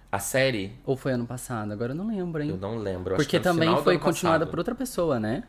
a série, Ou foi ano passado? Agora eu não lembro, hein? eu não lembro. acho Porque também do foi continuada passado. por outra pessoa, né?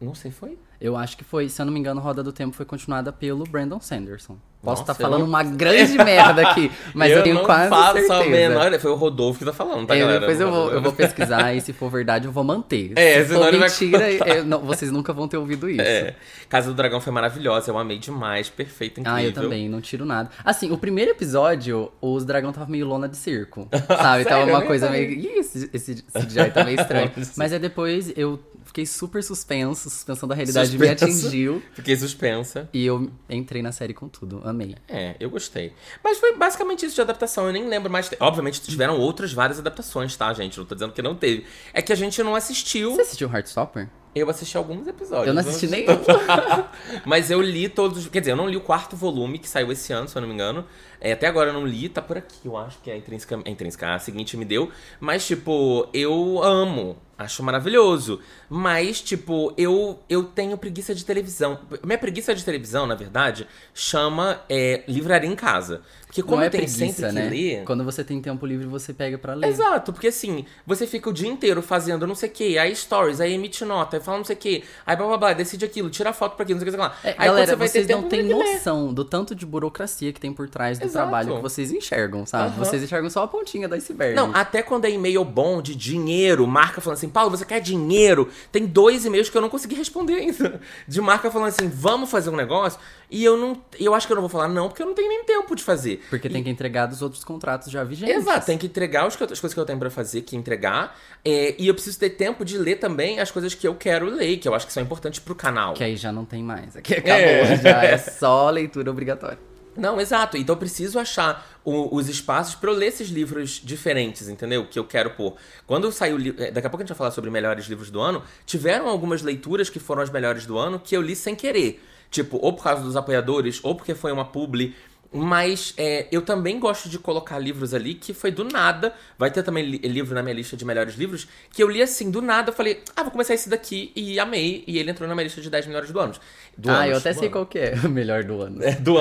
Não sei, foi? Eu acho que foi, se eu não me engano, Roda do Tempo foi continuada pelo Brandon Sanderson. Posso estar falando eu não- uma grande merda aqui, mas eu, tenho não quase faço certeza. a menor... Foi o Rodolfo que tá falando, tá, É, galera? depois eu Não vou, tá eu vou falando. pesquisar e se for verdade eu vou manter. É, se for mentira, eu- não, vocês nunca vão ter ouvido isso. É. Casa do Dragão foi maravilhosa, eu amei demais, perfeito, incrível. Ah, eu também, não tiro nada. Assim, o primeiro episódio, os dragão tava meio lona de circo, sabe? tava Sério? uma Eu coisa meio... Ih, esse, esse CGI tá meio estranho. Mas é depois eu fiquei super suspenso, suspensão da realidade me atingiu. Fiquei suspensa. E eu entrei na série com tudo, amei. É, eu gostei. Mas foi basicamente isso de adaptação, eu nem lembro mais. Obviamente tiveram outras várias adaptações, tá, gente? Não tô dizendo que não teve. É que a gente não assistiu. Você assistiu Heartstopper? Eu assisti alguns episódios. Eu não assisti nenhum. Mas eu li todos. os- Quer dizer, eu não li o quarto volume que saiu esse ano, se eu não me engano. É, até agora eu não li, tá por aqui, eu acho que é a intrínseca, a intrínseca, a seguinte me deu. Mas, tipo, eu amo. Acho maravilhoso. Mas, tipo, eu, eu tenho preguiça de televisão. Minha preguiça de televisão, na verdade, chama é, livraria em casa. Porque como não é tenho preguiça, sempre que né? ler. Quando você tem tempo livre, você pega pra ler. Exato, porque assim, você fica o dia inteiro fazendo não sei o que, aí stories, aí emite nota, aí fala não sei o que, aí blá blá blá, decide aquilo, tira foto pra aquilo, não sei o que, lá. É, aí galera, você vai vocês ter não têm que ler. noção do tanto de burocracia que tem por trás do Exato. trabalho que vocês enxergam, sabe? Aham. Vocês enxergam só a pontinha do iceberg. Não, até quando é e-mail bom de dinheiro, marca falando assim, Paulo, você quer dinheiro? Tem dois e-mails que eu não consegui responder ainda. De marca falando assim, vamos fazer um negócio. E eu não. Eu acho que eu não vou falar não, porque eu não tenho nem tempo de fazer. Porque tem que entregar dos outros contratos já vigentes. Exato, tem que entregar as, co- as coisas que eu tenho pra fazer, que entregar. é, e eu preciso ter tempo de ler também as coisas que eu quero ler, que eu acho que são importantes pro canal. Que aí já não tem mais. Aqui acabou, É. já é só leitura obrigatória. Não, exato. Então eu preciso achar o- os espaços pra eu ler esses livros diferentes, entendeu? Que eu quero pôr. Quando saiu. eh, Daqui a pouco a gente vai falar sobre melhores livros do ano. Tiveram algumas leituras que foram as melhores do ano que eu li sem querer. Tipo, ou por causa dos apoiadores, ou porque foi uma publi. Mas é, eu também gosto de colocar livros ali que foi do nada. Vai ter também li- livro na minha lista de melhores livros. Que eu li assim, do nada. Eu falei, ah, vou começar esse daqui. E amei. E ele entrou na minha lista de 10 melhores do ano. Do ah, anos, eu até sei ano. qual que é o melhor do ano. É, do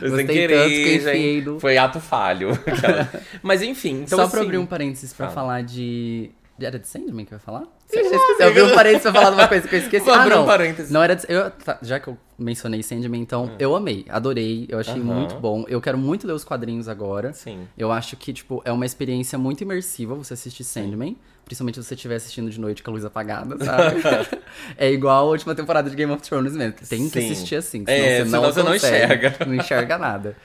Gostei sem querer, que gente. no- Foi ato falho. Mas enfim, então Só assim... pra abrir um parênteses pra Fala. falar de. Era de Sandman que eu ia falar? Lá, Eu abri um parênteses pra falar de uma coisa que eu esqueci. Ah, abrir um não. parênteses. Não era de... eu, tá, Já que eu mencionei Sandman, então eu amei, adorei, eu achei Aham. muito bom. Eu quero muito ler os quadrinhos agora. Sim. Eu acho que, tipo, é uma experiência muito imersiva você assistir Sandman. Principalmente se você estiver assistindo de noite com a luz apagada, sabe? é igual a última temporada de Game of Thrones mesmo. que Tem que Sim. assistir assim, senão É, você senão não você não consegue, enxerga. É. Não enxerga nada.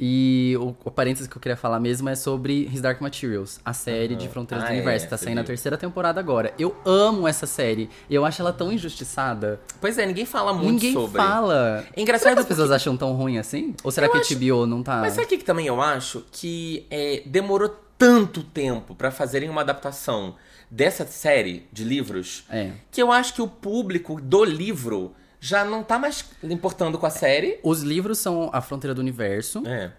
E o, o parênteses que eu queria falar mesmo é sobre His Dark Materials, a série de Fronteiras Ah, do é, Universo. tá você saindo a terceira temporada agora. Eu amo essa série. Eu acho ela tão injustiçada. Pois é, ninguém fala muito Ninguém sobre. fala. É engraçado Será que as porque- pessoas acham tão ruim assim? Ou será Eu que acho- a HBO não tá. Mas sabe o que, que também eu acho? Que é, demorou tanto tempo pra fazerem uma adaptação dessa série de livros É. que eu acho que o público do livro já não tá mais importando com a série. Os livros são A Fronteira do Universo. É.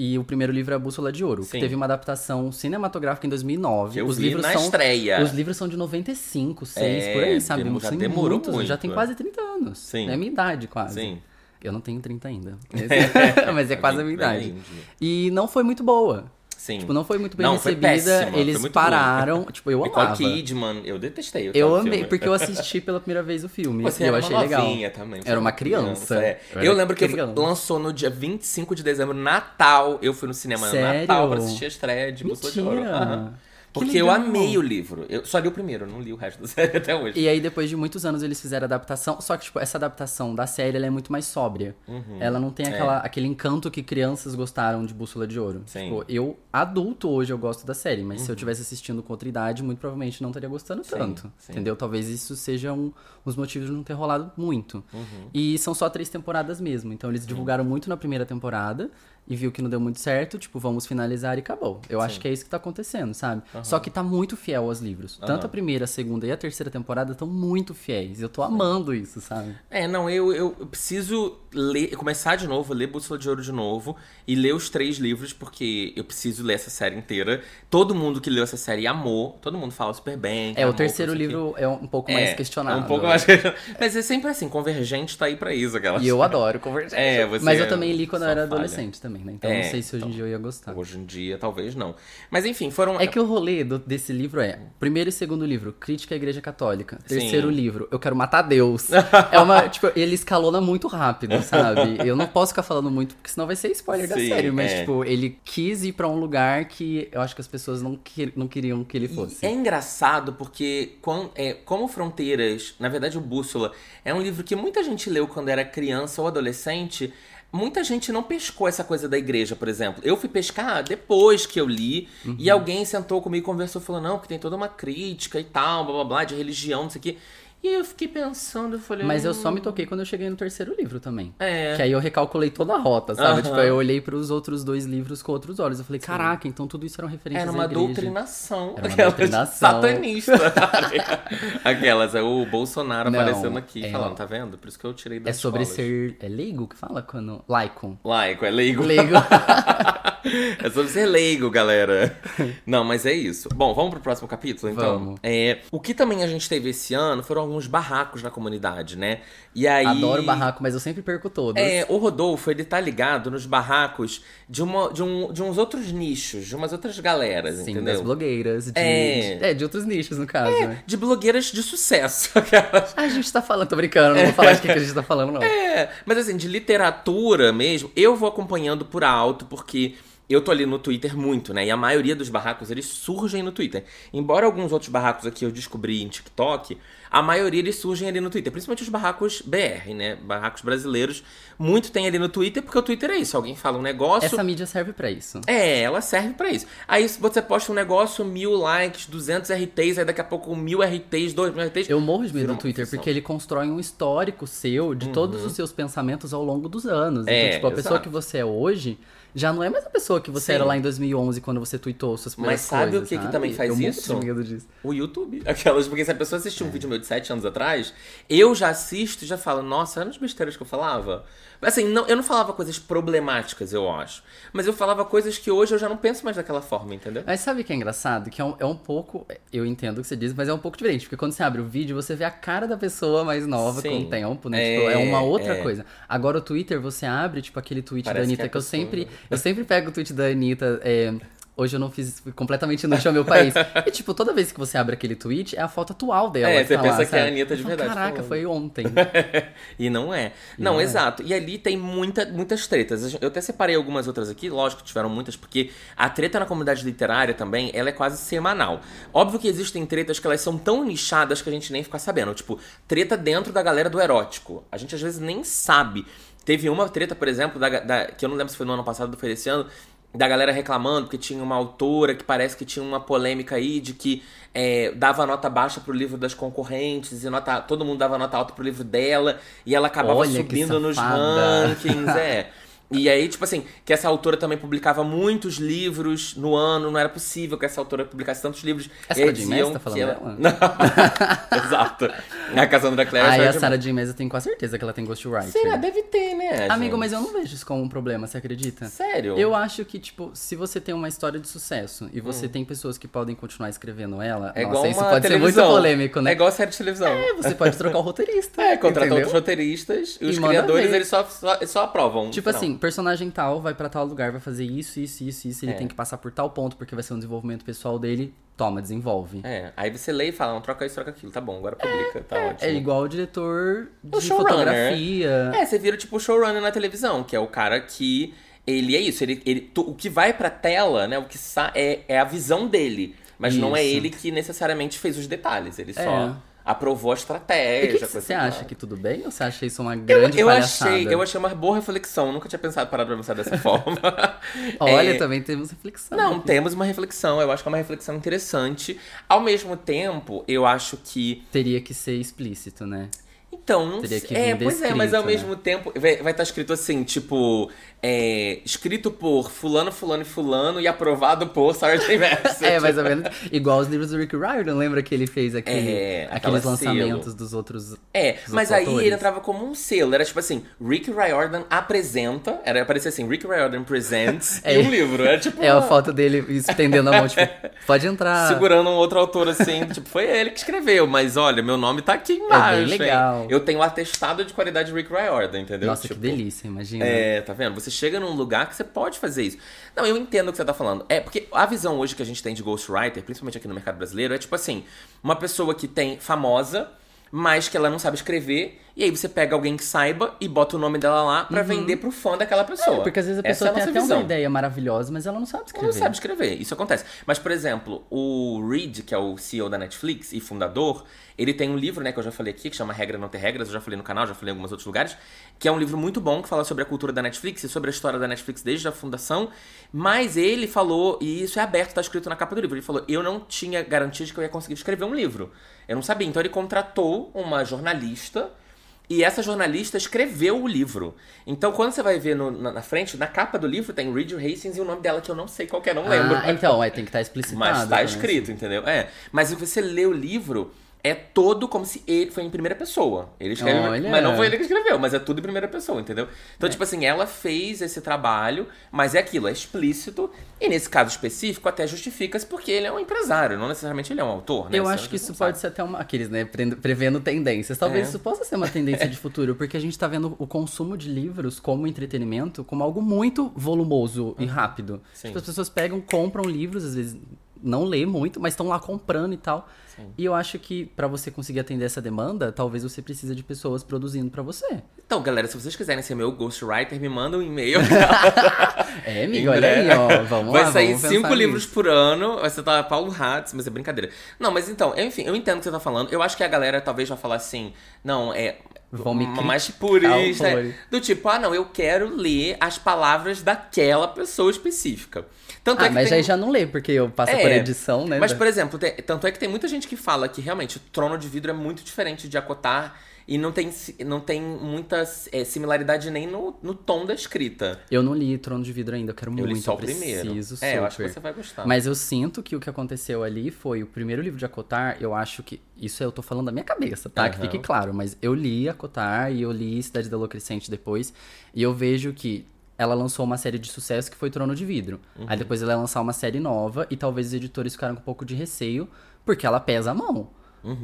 E o primeiro livro é A Bússola de Ouro, Sim. que teve uma adaptação cinematográfica em 2009. Que eu os vi livros na são estreia. Os livros são de 95, 6, É, por aí, sabe? demo- já Tem demorou muitos, muito. Já tem quase 30 anos. Sim. É a minha idade, quase. Sim. Eu não tenho 30 ainda. Mas, mas é quase a minha idade. E não foi muito boa. Sim. Tipo, não foi muito bem Não, recebida. péssima, Eles pararam. Tipo, eu amava. Kidman, eu detestei. Eu amei, filme. porque eu assisti pela primeira vez o filme. Você e eu achei uma legal. também. Era uma criança. é. Eu Eu, lembro que criança. lançou no dia 25 de dezembro, Natal. Eu fui no cinema no Sério? Natal pra assistir a estreia de. Mentira. Aham. Que Porque eu amei o livro. Eu só li o primeiro, não li o resto da série até hoje. E aí, depois de muitos anos, eles fizeram a adaptação. Só que, tipo, essa adaptação da série ela é muito mais sóbria. Uhum. Ela não tem aquela, aquele encanto que crianças gostaram de Bússola de Ouro. Sim. Tipo, eu, adulto, hoje eu gosto da série, mas se eu tivesse assistindo com outra idade, muito provavelmente não estaria gostando Sim, tanto. sim. Entendeu? Talvez isso seja um, uns motivos de não ter rolado muito. Uhum. E são só três temporadas mesmo. Então, eles divulgaram muito na primeira temporada. E viu que não deu muito certo, tipo, vamos finalizar e acabou. Eu acho que é isso que tá acontecendo, sabe? Só que tá muito fiel aos livros. Tanto a primeira, a segunda e a terceira temporada estão muito fiéis. Eu tô amando isso, sabe? É, não, eu, eu preciso ler, começar de novo, ler Bússola de Ouro de novo e ler os três livros, porque eu preciso ler essa série inteira. Todo mundo que leu essa série amou, todo mundo fala super bem. É, o amou, terceiro o quê. livro é um pouco É, mais questionável. É um pouco mais. Mas é sempre assim, Convergente tá aí pra isso, aquela E eu adoro Convergente. É, você Mas eu também li quando eu era falha. adolescente também, né? Então É, não sei se hoje em dia eu ia gostar. Hoje em dia, talvez não. Mas enfim, foram. É que o rolê do- desse livro é: primeiro e segundo livro, crítica à Igreja Católica. Terceiro livro, eu quero matar Deus. é uma. Tipo, ele escalona muito rápido, sabe? Eu não posso ficar falando muito, porque senão vai ser spoiler da Sim, série. Mas, é. tipo, ele quis ir pra um lugar que eu acho que as pessoas não, que- não queriam que ele E fosse. é engraçado porque, quan- é, como Fronteiras, na verdade o Bússola, é um livro que muita gente leu quando era criança ou adolescente. Muita gente não pescou essa coisa da igreja, por exemplo. Eu fui pescar depois que eu li, Uhum. e alguém sentou comigo e conversou, falou, não, porque tem toda uma crítica e tal, blá blá blá, de religião, não sei o quê. E eu fiquei pensando, eu falei. Mas eu "Hum, só me toquei quando eu cheguei no terceiro livro também. É. Que aí eu recalculei toda a rota, sabe? Aham. Tipo, eu olhei pros outros dois livros com outros olhos. Eu falei, caraca, então tudo isso eram referências Era à uma doutrinação. Era uma doutrinação. satanista. Aquelas, é o Bolsonaro Não, aparecendo aqui é- falando, tá vendo? Por isso que eu tirei das É sobre escolas. ser. É leigo que fala? Quando. Laico. Laico, é leigo. Leigo. é sobre ser leigo, galera. Não, mas é isso. Bom, vamos pro próximo capítulo, então? Vamos. É, o que também a gente teve esse ano foram alguns barracos na comunidade, né? E aí... Adoro barraco, mas eu sempre perco todos. É, o Rodolfo, ele tá ligado nos barracos de, uma, de, um, de uns outros nichos, de umas outras galeras, Sim, entendeu? das blogueiras. De, É. de- é, de outros nichos, no caso. né? De blogueiras de sucesso. aquelas. Ah, a gente tá falando, tô brincando, não vou falar de que que a gente tá falando, não. É, mas assim, de literatura mesmo, eu vou acompanhando por alto, porque eu tô ali no Twitter muito, né? E a maioria dos barracos, eles surgem no Twitter. Embora alguns outros barracos aqui eu descobri em TikTok, a maioria eles surgem ali no Twitter. Principalmente os barracos BR, né? Barracos brasileiros. Muito tem ali no Twitter, porque o Twitter é isso. Alguém fala um negócio... Essa mídia serve pra isso. É, ela serve pra isso. Aí você posta um negócio, mil likes, 200 RTs, aí daqui a pouco mil RTs, dois mil RTs. Eu morro de medo do Twitter, porque ele constrói um histórico seu de todos os seus pensamentos ao longo dos anos. É, então, tipo, a pessoa exato. que você é hoje já não é mais a pessoa que você Sim. era lá em 2011, quando você tweetou suas primeiras Mas sabe coisas, o que que sabe? também faz eu isso? de medo disso. O YouTube. Aquelas, porque se a pessoa assistiu um vídeo meu de 7 anos atrás, eu já assisto e já falo, nossa, eram as besteiras que eu falava. Assim, não, eu não falava coisas problemáticas, eu acho. Mas eu falava coisas que hoje eu já não penso mais daquela forma, entendeu? Mas sabe o que é engraçado? Que é um, é um pouco. Eu entendo o que você diz, mas é um pouco diferente. Porque quando você abre o vídeo, você vê a cara da pessoa mais nova Sim. com o tempo, né? É, Tipo, é uma outra é. coisa. Agora o Twitter, você abre, tipo, aquele tweet Parece da Anitta que é que, eu sempre. Eu sempre pego o tweet da Anitta. é, Hoje eu não fiz completamente inútil ao meu país. E, tipo, toda vez que você abre aquele tweet, é a foto atual dela. É, você tá pensa lá, que é a? Anitta de falo, verdade Caraca, falando." foi ontem. e não é. Não, não é. exato. E ali tem muita, muitas tretas. Eu até separei algumas outras aqui, lógico, tiveram muitas, porque a treta na comunidade literária também, ela é quase semanal. Óbvio que existem tretas que elas são tão nichadas que a gente nem fica sabendo. Tipo, treta dentro da galera do erótico. A gente às vezes nem sabe. Teve uma treta, por exemplo, da, da- que eu não lembro se foi no ano passado ou foi esse ano, da galera reclamando porque tinha uma autora que parece que tinha uma polêmica aí de que é, dava nota baixa pro livro das concorrentes e nota, todo mundo dava nota alta pro livro dela e ela acabava Olha que subindo nos rankings, é. E aí, tipo assim, que essa autora também publicava muitos livros no ano, não era possível que essa autora publicasse tantos livros. É E Sarah aí J. diziam Maas, tá falando dela? Exato. A Cassandra Clare é Aí a. Sarah J. Maas, eu tenho quase certeza que ela tem ghostwriter. Será? Deve ter, né? Amigo, gente? mas eu não vejo isso como um problema, você acredita? Sério? Eu acho que, tipo, se você tem uma história de sucesso e você Hum. tem pessoas que podem continuar escrevendo ela, É nossa, igual isso pode televisão. ser muito polêmico, né? É igual série de televisão. É, você pode trocar o roteirista. É, contratar outros roteiristas e, E os criadores, ver. eles só, só, só aprovam. Tipo assim, personagem tal vai pra tal lugar, vai fazer isso, isso, isso, isso, ele É. tem que passar por tal ponto porque vai ser um desenvolvimento pessoal dele. Toma, desenvolve. É, aí você lê e fala, não, troca isso, troca aquilo. Tá bom, agora publica, tá ótimo. É igual o diretor O de showrunner. fotografia. É, você vira tipo o showrunner na televisão, que é o cara que. Ele é isso, ele, ele, o que vai pra tela, né? O que sa é, é a visão dele. Mas não é Isso. ele que necessariamente fez os detalhes. Ele É. só aprovou a estratégia. que você acha? Que tudo bem? Ou você acha isso uma Eu, grande eu palhaçada? achei, eu achei uma boa reflexão. Eu nunca tinha pensado parar pra pensar dessa forma. Olha, É, também temos reflexão. Não, aqui. temos uma reflexão. Eu acho que é uma reflexão interessante. Ao mesmo tempo, eu acho que. Teria que ser explícito, né? Então, não Teria que É, pois é, mas ao descrito, mesmo tempo vai estar escrito assim, tipo, é, escrito por fulano, fulano e fulano e aprovado por J. Maas. É, mais ou menos. Igual os livros do Rick Riordan, lembra que ele fez aquele, É, aqueles lançamentos selo. dos outros. É, dos mas outros aí autores? ele entrava como um selo. Era tipo assim, Rick Riordan apresenta. Era aparecia assim, Rick Riordan presents É. e um livro. Era tipo. É a uma- foto dele estendendo a mão, tipo, pode entrar. Segurando um outro autor assim, tipo, foi ele que escreveu, mas olha, meu nome tá aqui É embaixo. bem hein? legal. Uau. Eu tenho atestado de qualidade Rick Riordan, entendeu? Nossa, Tipo, que delícia, imagina. É, tá vendo? Você chega num lugar que você pode fazer isso. Não, eu entendo o que você tá falando. É, porque a visão hoje que a gente tem de ghostwriter, principalmente aqui no mercado brasileiro, é tipo assim, uma pessoa que tem famosa, mas que ela não sabe escrever, e aí você pega alguém que saiba e bota o nome dela lá pra vender pro fã daquela pessoa. Uhum. É, porque às vezes a Essa pessoa é tem nossa até visão. uma ideia maravilhosa, mas ela não sabe escrever. Ela não sabe escrever, isso acontece. Mas, por exemplo, o Reed, que é o CEO da Netflix e fundador, ele tem um livro, né, que eu já falei aqui, que chama Regra Não Ter Regras, eu já falei no canal, já falei em alguns outros lugares, que é um livro muito bom que fala sobre a cultura da Netflix e sobre a história da Netflix desde a fundação. Mas ele falou, e isso é aberto, tá escrito na capa do livro, ele falou: eu não tinha garantia de que eu ia conseguir escrever um livro. Eu não sabia. Então ele contratou uma jornalista. E essa jornalista escreveu o livro. Então, quando você vai ver no- na, na frente, na capa do livro, tem Reed Hastings e o nome dela que eu não sei qual que é, não lembro. Ah, então, é, tem que estar explicitado. Mas tá né? escrito, entendeu? É. Mas se você lê o livro, é todo como se ele foi em primeira pessoa. Ele escreve, Olha. mas não foi ele que escreveu, mas é tudo em primeira pessoa, entendeu? Então, tipo assim, ela fez esse trabalho, mas é aquilo, é explícito. E nesse caso específico, até justifica-se porque ele é um empresário, não necessariamente ele é um autor, né? Eu a acho que isso sabe. pode ser até uma. Aqueles, né? pre- Prevendo tendências. Talvez É. isso possa ser uma tendência de futuro, porque a gente tá vendo o consumo de livros como entretenimento como algo muito volumoso e rápido. Sim. Tipo, as pessoas pegam, compram livros, às vezes não lê muito, mas estão lá comprando e tal. E eu acho que pra você conseguir atender essa demanda, talvez você precisa de pessoas produzindo pra você. Então, galera, se vocês quiserem ser meu ghostwriter, me manda um e-mail. É, amigo, olha aí, ó. Vamos Vai lá, sair vamos cinco livros nisso. por ano. Vai ser tá, Paulo Hatz, mas é brincadeira. Não, mas então, enfim, eu entendo o que você tá falando. Eu acho que a galera talvez vai falar assim, não, é. Vão me mais purista. é, Flores. do tipo, ah, não, eu quero ler as palavras daquela pessoa específica. Tanto Ah, é que mas tem... aí já não lê, porque eu passo É, por edição, né? Mas, por exemplo, tem- tanto é que tem muita gente que fala que realmente o trono de vidro é muito diferente de acotar e não tem, não tem muita é, similaridade nem no, no tom da escrita. Eu não li Trono de Vidro ainda, eu quero Eu muito, li só o preciso, primeiro. super. É, eu acho que você vai gostar. Mas eu sinto que o que aconteceu ali foi o primeiro livro de Acotar, eu acho que. Isso eu tô falando da minha cabeça, tá? Que Aham. fique claro. Mas eu li Acotar e eu li Cidade da Lua Crescente depois. E eu vejo que ela lançou uma série de sucesso que foi Trono de Vidro. Aí Uhum. depois ela ia lançar uma série nova e talvez os editores ficaram com um pouco de receio, porque ela pesa a mão.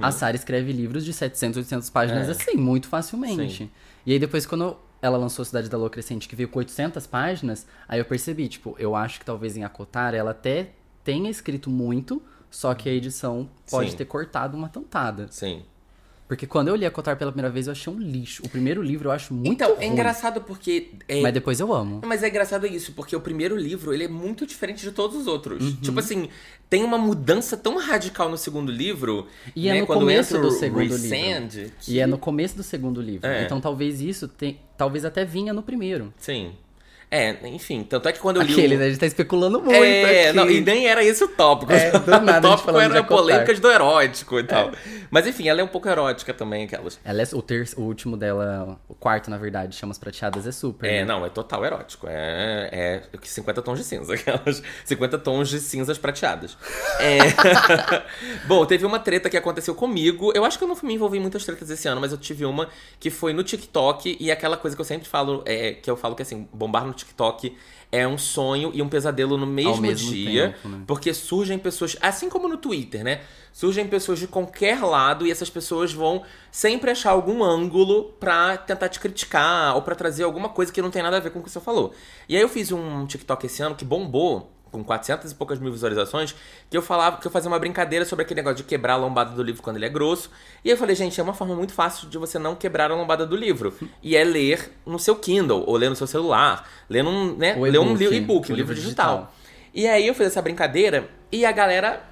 A Sarah escreve livros de 700, 800 páginas Uhum. É. assim, muito facilmente. Sim. E aí depois quando ela lançou Cidade da Lua Crescente, que veio com 800 páginas, aí eu percebi, tipo, eu acho que talvez em Acotar ela até tenha escrito muito, só que a edição pode Sim. ter cortado uma tantada. Sim. Porque quando eu li Acotar pela primeira vez, eu achei um lixo. O primeiro livro eu acho muito então, ruim. é engraçado porque. é- Mas depois eu amo. Mas é engraçado isso, porque o primeiro livro, ele é muito diferente de todos os outros. Uhum. Tipo assim, tem uma mudança tão radical no segundo livro. E é né, no quando começo do segundo Resend, livro. que- E é no começo do segundo livro. É. Então talvez isso tem, talvez até vinha no primeiro. Sim. É, enfim, tanto é que quando eu li Aquele, o... né? A gente tá especulando muito. É, aqui. não, e nem era esse o tópico. É, do nada o tópico era polêmicas do erótico e tal. Mas enfim, ela é um pouco erótica também, aquelas. Ela é, o, ter, o último dela, o quarto, na verdade, chama as prateadas, é super. É, né? não, é total erótico. É, é 50 tons de cinza, aquelas 50 tons de cinzas prateadas. É... Bom, teve uma treta que aconteceu comigo. Eu acho que eu não me envolvi em muitas tretas esse ano, mas eu tive uma que foi no TikTok e aquela coisa que eu sempre falo, é, que eu falo que assim, bombar no TikTok é um sonho e um pesadelo no mesmo, mesmo dia, tempo, né? porque surgem pessoas, assim como no Twitter, né? Surgem pessoas de qualquer lado e essas pessoas vão sempre achar algum ângulo pra tentar te criticar ou pra trazer alguma coisa que não tem nada a ver com o que você falou. E aí eu fiz um TikTok esse ano que bombou com 400 e poucas mil visualizações, que eu falava que eu fazia uma brincadeira sobre aquele negócio de quebrar a lombada do livro quando ele é grosso. E eu falei, gente, é uma forma muito fácil de você não quebrar a lombada do livro. E é ler no seu Kindle, ou ler no seu celular, ler num, né, ler um e-book, um livro digital. digital. E aí eu fiz essa brincadeira e a galera.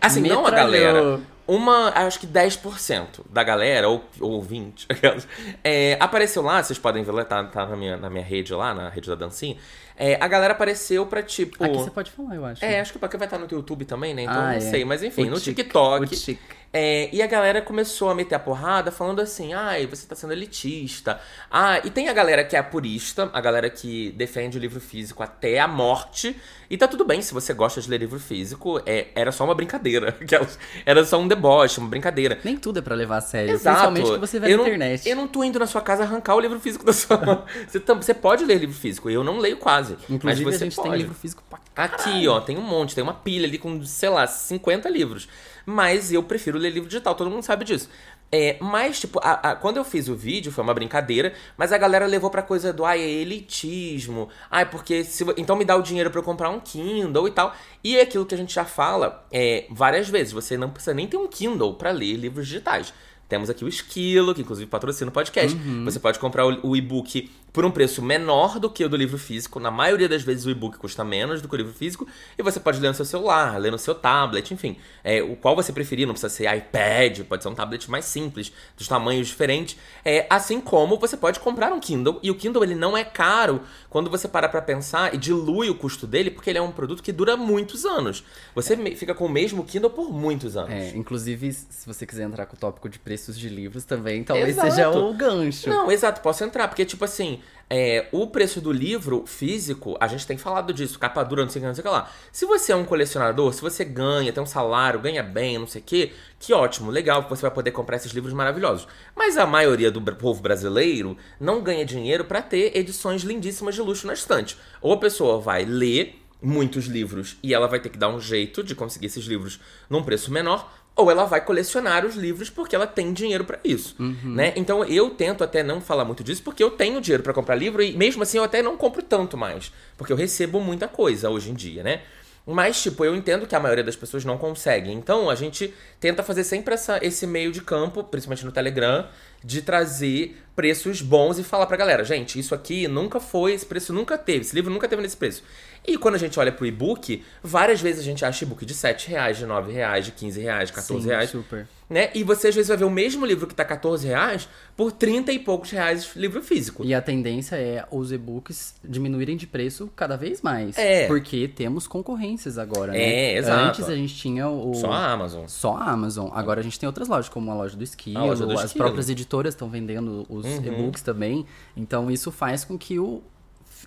Assim, não a Metralhou. galera. Uma, acho que 10% da galera, ou, ou 20%, aquelas, é, apareceu lá, vocês podem ver, lá, tá, tá na, minha, na minha rede lá, na rede da dancinha. É, a galera apareceu pra tipo. Aqui você pode falar, eu acho. É, acho que porque vai estar no YouTube também, né? Então Ah, não é. sei. Mas enfim, O no tic- TikTok. o. É, e a galera começou a meter a porrada falando assim: ai, você tá sendo elitista. Ah, e tem a galera que é purista, a galera que defende o livro físico até a morte. E tá tudo bem se você gosta de ler livro físico, é, era só uma brincadeira. aquelas- Era só um deboche, uma brincadeira. Nem tudo é pra levar a sério. Exato. Principalmente que você vê eu na não, internet. Eu não tô indo na sua casa arrancar o livro físico da sua. Você, você pode ler livro físico, eu não leio quase. Inclusive, mas você a gente pode. tem livro físico pra Aqui, ó, tem um monte, tem uma pilha ali com, sei lá, 50 livros. Mas eu prefiro ler livro digital, todo mundo sabe disso. É, mas, tipo, a- a- quando eu fiz o vídeo, foi uma brincadeira, mas a galera levou pra coisa do, ai, é elitismo. Ai, porque se, então me dá o dinheiro pra eu comprar um Kindle e tal. E é aquilo que a gente já fala é, várias vezes, você não precisa nem ter um Kindle pra ler livros digitais. Temos aqui o Esquilo, que inclusive patrocina o podcast. Você pode comprar o, o e-book por um preço menor do que o do livro físico. Na maioria das vezes o e-book custa menos do que o livro físico. E você pode ler no seu celular, ler no seu tablet, enfim. É, o qual você preferir, não precisa ser iPad, pode ser um tablet mais simples, dos tamanhos diferentes. É, assim como você pode comprar um Kindle. E o Kindle ele não é caro quando você para pra pensar e dilui o custo dele, porque ele é um produto que dura muitos anos. Você me- fica com o mesmo Kindle por muitos anos. É, inclusive, se você quiser entrar com o tópico de preços de livros também, talvez Exato. seja o gancho. Não, exato, posso entrar, porque, tipo assim, é, o preço do livro físico, a gente tem falado disso, capa dura, não sei o que, não sei o que lá. Se você é um colecionador, se você ganha, tem um salário, ganha bem, não sei o que, que ótimo, legal, você vai poder comprar esses livros maravilhosos. Mas a maioria do povo brasileiro não ganha dinheiro pra ter edições lindíssimas de luxo na estante. Ou a pessoa vai ler muitos livros e ela vai ter que dar um jeito de conseguir esses livros num preço menor, ou ela vai colecionar os livros porque ela tem dinheiro pra isso, né? Então eu tento até não falar muito disso porque eu tenho dinheiro pra comprar livro e mesmo assim eu até não compro tanto mais, porque eu recebo muita coisa hoje em dia, né? Mas, tipo, eu entendo que a maioria das pessoas não consegue. Então, a gente tenta fazer sempre essa, esse meio de campo, principalmente no Telegram, de trazer preços bons e falar pra galera, gente, isso aqui nunca foi, esse preço nunca teve, esse livro nunca teve nesse preço. E quando a gente olha pro e-book, várias vezes a gente acha e-book de 7 reais, de 9 reais, de 15 reais, de 14 Sim, reais. super. Né? E você às vezes vai ver o mesmo livro que tá 14 reais por 30 e poucos reais livro físico. E a tendência é os e-books diminuírem de preço cada vez mais. É. Porque temos concorrências agora, né? É, exato. Antes a gente tinha o. Só a Amazon. Só a Amazon. Agora a gente tem outras lojas, como a loja do Esquilo, A loja do as Esquilo. próprias editoras estão vendendo os Uhum. e-books também. Então isso faz com que o,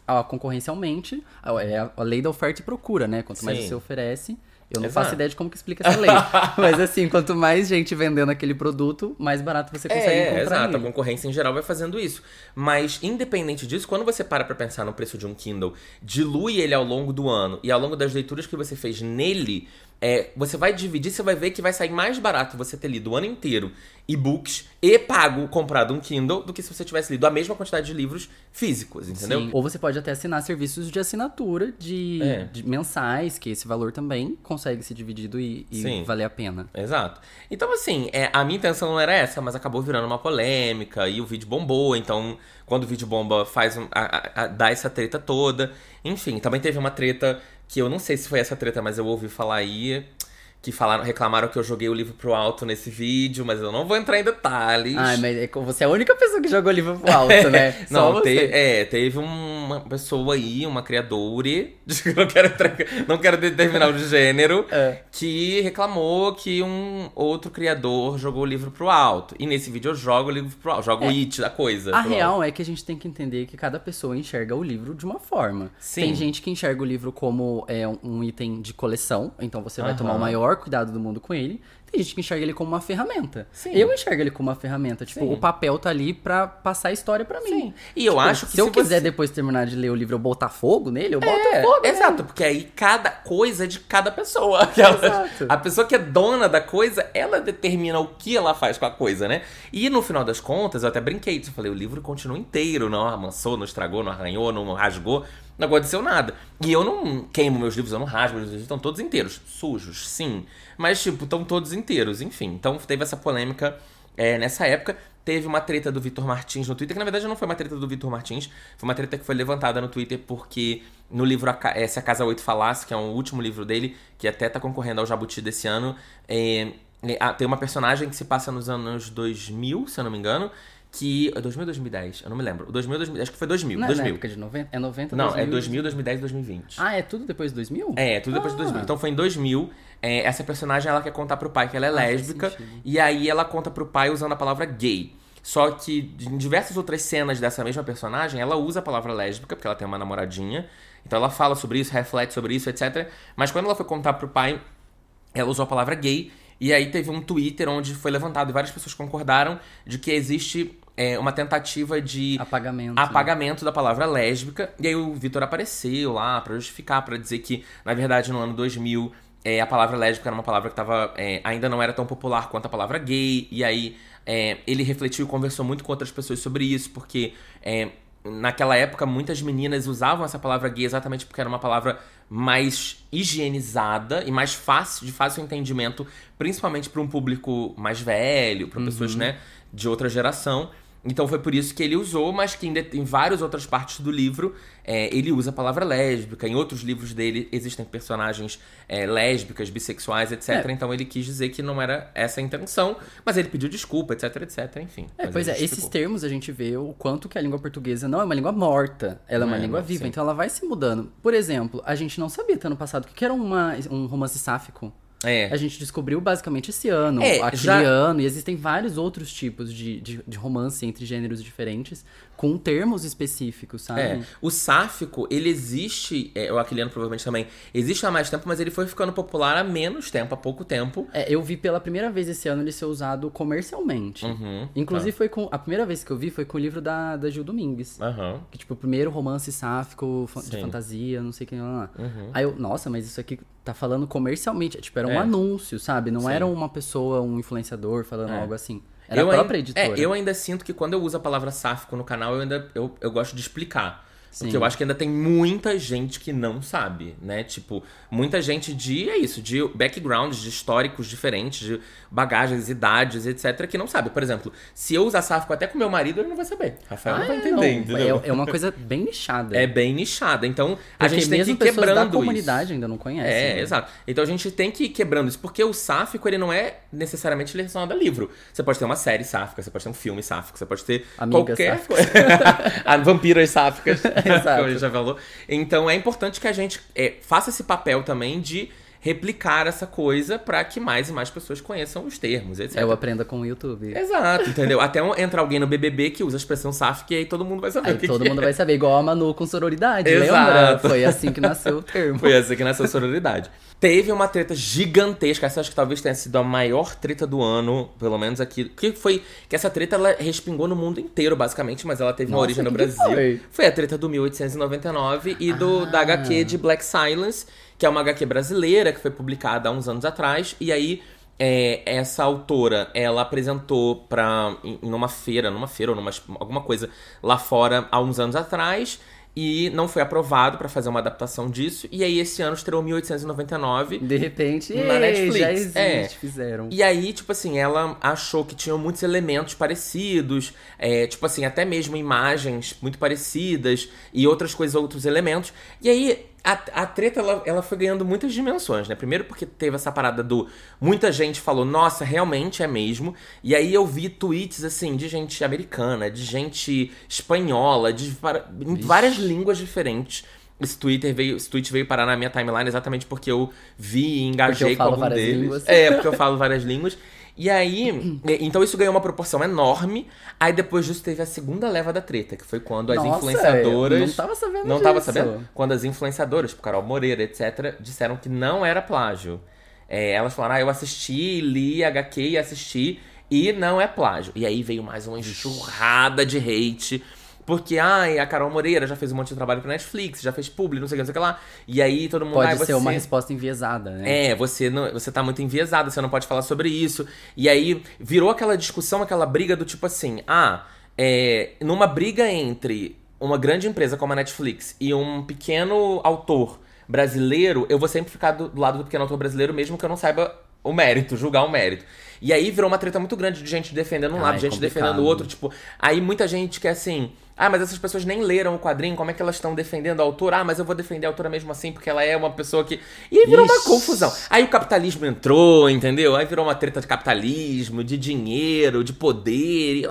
a concorrência aumente. A- É a, a lei da oferta e procura, né? Quanto mais Sim. você oferece. Eu não Exato. faço ideia de como que explica essa lei. Mas assim, quanto mais gente vendendo aquele produto, mais barato você consegue É, encontrar exato. A ele. concorrência em geral vai fazendo isso. Mas, independente disso, quando você para pra pensar no preço de um Kindle, dilui ele ao longo do ano e ao longo das leituras que você fez nele, é, você vai dividir, você vai ver que vai sair mais barato você ter lido o ano inteiro e-books e pago comprado um Kindle do que se você tivesse lido a mesma quantidade de livros físicos, entendeu? Sim. Ou você pode até assinar serviços de assinatura de, É. de mensais, que esse valor também consegue ser dividido e, e valer a pena. Exato. Então, assim, é, a minha intenção não era essa, mas acabou virando uma polêmica e o vídeo bombou. Então, quando o vídeo bomba, faz um, a, a- a- dá essa treta toda. Enfim, também teve uma treta que eu não sei se foi essa treta, mas eu ouvi falar aí. Que falaram, reclamaram que eu joguei o livro pro alto nesse vídeo, mas eu não vou entrar em detalhes. Ai, mas é você é a única pessoa que jogou livro pro alto, né? Só Não, te- é, teve uma pessoa aí, uma criadora, não quero, não quero determinar o gênero, É. que reclamou que um outro criador jogou o livro pro alto. E nesse vídeo eu jogo o livro pro alto, jogo o it da coisa. É. A real alto. é que a gente tem que entender que cada pessoa enxerga o livro de uma forma. Sim. Tem gente que enxerga o livro como é, um- item de coleção, então você vai tomar o Aham. Maior cuidado do mundo com ele. Tem gente que enxerga ele como uma ferramenta. Sim. Eu enxergo ele como uma ferramenta. Tipo, Sim. o papel tá ali pra passar a história pra mim. Sim. E eu Tipo, acho que se eu se quiser você- depois terminar de ler o livro eu botar fogo nele, eu boto É, fogo. né? exato, porque aí cada coisa é de cada pessoa. Aquela- Exato. A pessoa que é dona da coisa, ela determina o que ela faz com a coisa, né? E no final das contas, eu até brinquei disso. Eu falei, o livro continua inteiro, não amansou, não estragou, não arranhou, não rasgou. Não aconteceu nada. E eu não queimo meus livros, eu não rasgo, meus livros estão todos inteiros. Sujos, sim. Mas, tipo, estão todos inteiros, enfim. Então teve essa polêmica é, nessa época. Teve uma treta do Vitor Martins no Twitter, que na verdade não foi uma treta do Vitor Martins, foi uma treta que foi levantada no Twitter porque no livro é, Se a Casa 8 Falasse, que é o último livro dele, que até tá concorrendo ao Jabuti desse ano, é, é, tem uma personagem que se passa nos anos 2000, se eu não me engano, que... é 2000 ou 2010? Eu não me lembro. 2000, 2000 acho que foi 2000. Não é na 2000. época de 90? É 90, Não, é 2000? 2000, 2010, 2020. Ah, é tudo depois de 2000? É, tudo depois de Ah. 2000. Então foi em 2000. é, essa personagem ela quer contar pro pai que ela é Ah, lésbica. E aí ela conta pro pai usando a palavra gay. Só que em diversas outras cenas dessa mesma personagem, ela usa a palavra lésbica, porque ela tem uma namoradinha. Então ela fala sobre isso, reflete sobre isso, etc. Mas quando ela foi contar pro pai, ela usou a palavra gay. E aí teve um Twitter onde foi levantado e várias pessoas concordaram de que existe é, uma tentativa de Apagamento. né? apagamento da palavra lésbica. E aí o Vitor apareceu lá pra justificar, pra dizer que, na verdade, no ano 2000 é, a palavra lésbica era uma palavra que tava, é, ainda não era tão popular quanto a palavra gay, e aí é, ele refletiu e conversou muito com outras pessoas sobre isso, porque é, naquela época muitas meninas usavam essa palavra gay exatamente porque era uma palavra mais higienizada e mais fácil, de fácil entendimento, principalmente para um público mais velho, para pessoas né, de outra geração. Então foi por isso que ele usou, mas que em várias outras partes do livro é, ele usa a palavra lésbica. Em outros livros dele existem personagens é, lésbicas, bissexuais, etc. É. Então ele quis dizer que não era essa a intenção, mas ele pediu desculpa, etc, etc. Enfim. É, pois é, esses termos a gente vê o quanto que a língua portuguesa não é uma língua morta, ela é uma É, língua viva, sim. então ela vai se mudando. Por exemplo, a gente não sabia até ano passado o que era uma, um romance sáfico. É. A gente descobriu basicamente esse ano, É, aquele já- ano, e existem vários outros tipos de, de, de romance entre gêneros diferentes, com termos específicos, sabe? É, o sáfico, ele existe, é, o aquiliano provavelmente também, existe há mais tempo, mas ele foi ficando popular há menos tempo, há pouco tempo. É, eu vi pela primeira vez esse ano ele ser usado comercialmente. Uhum, Inclusive, foi com. A primeira vez que eu vi foi com o livro da, da Gil Domingues. Aham. Que, tipo, o primeiro romance sáfico de Sim. fantasia, não sei o que lá. Uhum. Aí eu, nossa, mas isso aqui tá falando comercialmente. Tipo, era um É. anúncio, sabe? Não Sim. era uma pessoa, um influenciador falando É. algo assim. Era Eu a própria ain- editora. É, eu ainda sinto que quando eu uso a palavra sáfico no canal, eu ainda eu, eu gosto de explicar. Porque Sim. eu acho que ainda tem muita gente que não sabe, né? Tipo, muita gente de, é isso, de backgrounds, de históricos diferentes, de bagagens, idades, etc, que não sabe. Por exemplo, se eu usar sáfico até com meu marido, ele não vai saber. Rafael não Ah, vai é, entender, não, entendeu? É, é uma coisa bem nichada. É bem nichada. Então, a Porque gente tem que ir quebrando da isso. comunidade ainda não conhecem. É, né? exato. Então a gente tem que ir quebrando isso, porque o sáfico, ele não é necessariamente relacionado a livro. Você pode ter uma série sáfica, você pode ter um filme sáfico, você pode ter Amigas qualquer sáficas. coisa. a vampiras sáficas, Exato. a gente já falou. Então é importante que a gente é, faça esse papel também de replicar essa coisa pra que mais e mais pessoas conheçam os termos, etc. Eu aprenda com o YouTube. Exato, entendeu? Até um- entra alguém no BBB que usa a expressão sáfica e aí todo mundo vai saber Aí que todo que mundo é. vai saber, igual a Manu com sororidade, Exato. lembra? Foi assim que nasceu o termo. Foi essa que nasceu a sororidade. Teve uma treta gigantesca, essa acho que talvez tenha sido a maior treta do ano, pelo menos aqui. Que foi que essa treta ela respingou no mundo inteiro, basicamente, mas ela teve uma Nossa, origem no que que Brasil. foi? a treta do 1899 e do, Ah. da HQ de Black Silence, que é uma HQ brasileira que foi publicada há uns anos atrás. E aí, é, essa autora, ela apresentou pra, em, em uma feira, numa feira ou numa, alguma coisa lá fora há uns anos atrás. E não foi aprovado pra fazer uma adaptação disso. E aí, esse ano estreou 1899. De repente, Na Netflix, já existe, é. fizeram. E aí, tipo assim, ela achou que tinham muitos elementos parecidos, é, tipo assim, até mesmo imagens muito parecidas e outras coisas, outros elementos. E aí, a, a treta, ela, ela foi ganhando muitas dimensões, né? Primeiro porque teve essa parada do... Muita gente falou, nossa, realmente é mesmo. E aí eu vi tweets, assim, de gente americana, de gente espanhola, de em várias línguas diferentes. Esse, Twitter veio, esse tweet veio parar na minha timeline exatamente porque eu vi e engajei eu falo com algum deles. línguas. É, porque eu falo várias línguas. E aí, então isso ganhou uma proporção enorme. Aí depois disso teve a segunda leva da treta, que foi quando as Nossa, influenciadoras. eu não tava sabendo Não tava disso. sabendo? Quando as influenciadoras, tipo Carol Moreira, etc., disseram que não era plágio. É, elas falaram, ah, eu assisti, li HQ e assisti, e não é plágio. E aí veio mais uma enxurrada de hate. Porque, ai, a Carol Moreira já fez um monte de trabalho pra Netflix, já fez publi, não sei o que, não sei o que lá. E aí todo mundo, Pode ai, ser você... uma resposta enviesada, né? É, você não, você tá muito enviesado, você não pode falar sobre isso. E aí virou aquela discussão, aquela briga do tipo assim, ah, é, numa briga entre uma grande empresa como a Netflix e um pequeno autor brasileiro, eu vou sempre ficar do, do lado do pequeno autor brasileiro, mesmo que eu não saiba o mérito, julgar o mérito. E aí virou uma treta muito grande de gente defendendo um Ah, lado, é gente complicado. defendendo o outro, tipo, aí muita gente que é assim, ah, mas essas pessoas nem leram o quadrinho, como é que elas estão defendendo a autora? Ah, mas eu vou defender a autora mesmo assim, porque ela é uma pessoa que. E aí virou uma Ixi. confusão. Aí o capitalismo entrou, entendeu? Aí virou uma treta de capitalismo, de dinheiro, de poder. E,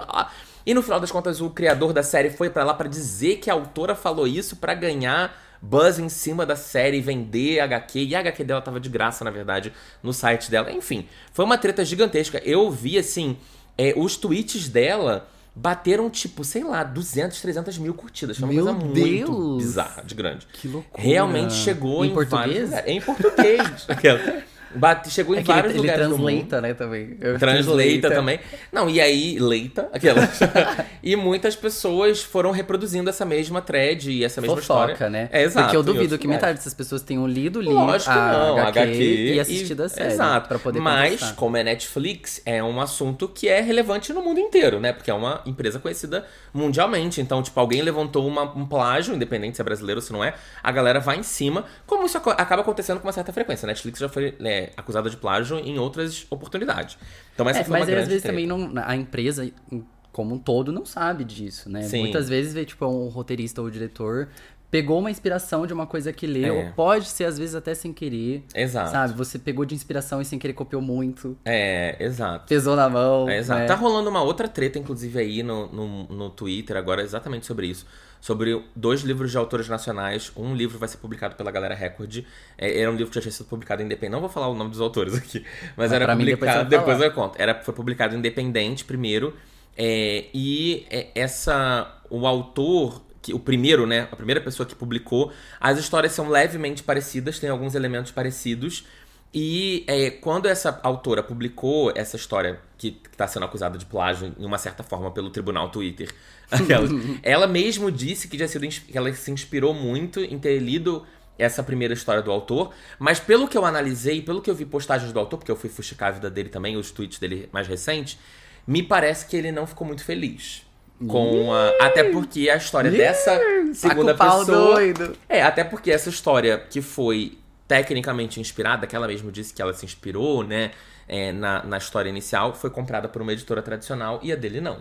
e no final das contas, o criador da série foi pra lá pra dizer que a autora falou isso pra ganhar buzz em cima da série, vender HQ. E a HQ dela tava de graça, na verdade, no site dela. Enfim, foi uma treta gigantesca. Eu vi, assim, é, os tweets dela bateram, tipo, sei lá, 200, 300 mil curtidas. Foi uma Meu coisa muito Deus! bizarra, de grande. Que loucura. Realmente chegou Em em, português? vários. Em português. Aquela. Bate, chegou em É ele, vários ele lugares do mundo. translata, né, também. Eu- Translata também. Não, e aí, leita, aquelas. e muitas pessoas foram reproduzindo essa mesma thread e essa mesma Fofoca, história. né? É, exato. Porque eu duvido que lugares. metade dessas pessoas tenham lido o livro, Lógico a não, HQ, HQ e assistido a série. Exato. Pra poder Mas, contestar. como é Netflix, é um assunto que é relevante no mundo inteiro, né? Porque é uma empresa conhecida mundialmente. Então, tipo, alguém levantou uma- um plágio, independente se é brasileiro ou se não é, a galera vai em cima. Como isso acaba acontecendo com uma certa frequência. A Netflix já foi é, acusada de plágio em outras oportunidades. Então, essa É, foi mas uma grande às vezes treta. também não, a empresa em- como um todo não sabe disso, né? Sim. Muitas vezes vê, tipo, um roteirista ou diretor pegou uma inspiração de uma coisa que leu, É. pode ser às vezes até sem querer. Exato. Sabe? Você pegou de inspiração e sem querer copiou muito, É, exato. pesou na mão. É, exato. né? Tá rolando uma outra treta, inclusive, aí no, no, no Twitter agora, exatamente sobre isso. Sobre dois livros de autores nacionais. Um livro vai ser publicado pela Galera Record. É, era um livro que já tinha sido publicado independente. Não vou falar o nome dos autores aqui. Mas Mas era pra mim, depois publicado. Depois, eu conto. Era, foi publicado independente primeiro. é, e é, essa. O autor. Que, o primeiro, né? A primeira pessoa que publicou. As histórias são levemente parecidas, tem alguns elementos parecidos. E é, quando essa autora publicou essa história que está sendo acusada de plágio em uma certa forma pelo tribunal Twitter, ela, ela mesmo disse que, sido, que ela se inspirou muito em ter lido essa primeira história do autor, mas pelo que eu analisei, pelo que eu vi postagens do autor, porque eu fui fuxicar a vida dele também, os tweets dele mais recentes, me parece que ele não ficou muito feliz. Com a, até porque a história dessa segunda Tá pau pessoa doido. é, até porque essa história que foi tecnicamente inspirada, que ela mesmo disse que ela se inspirou, né, é, na, na história inicial, foi comprada por uma editora tradicional e a dele não.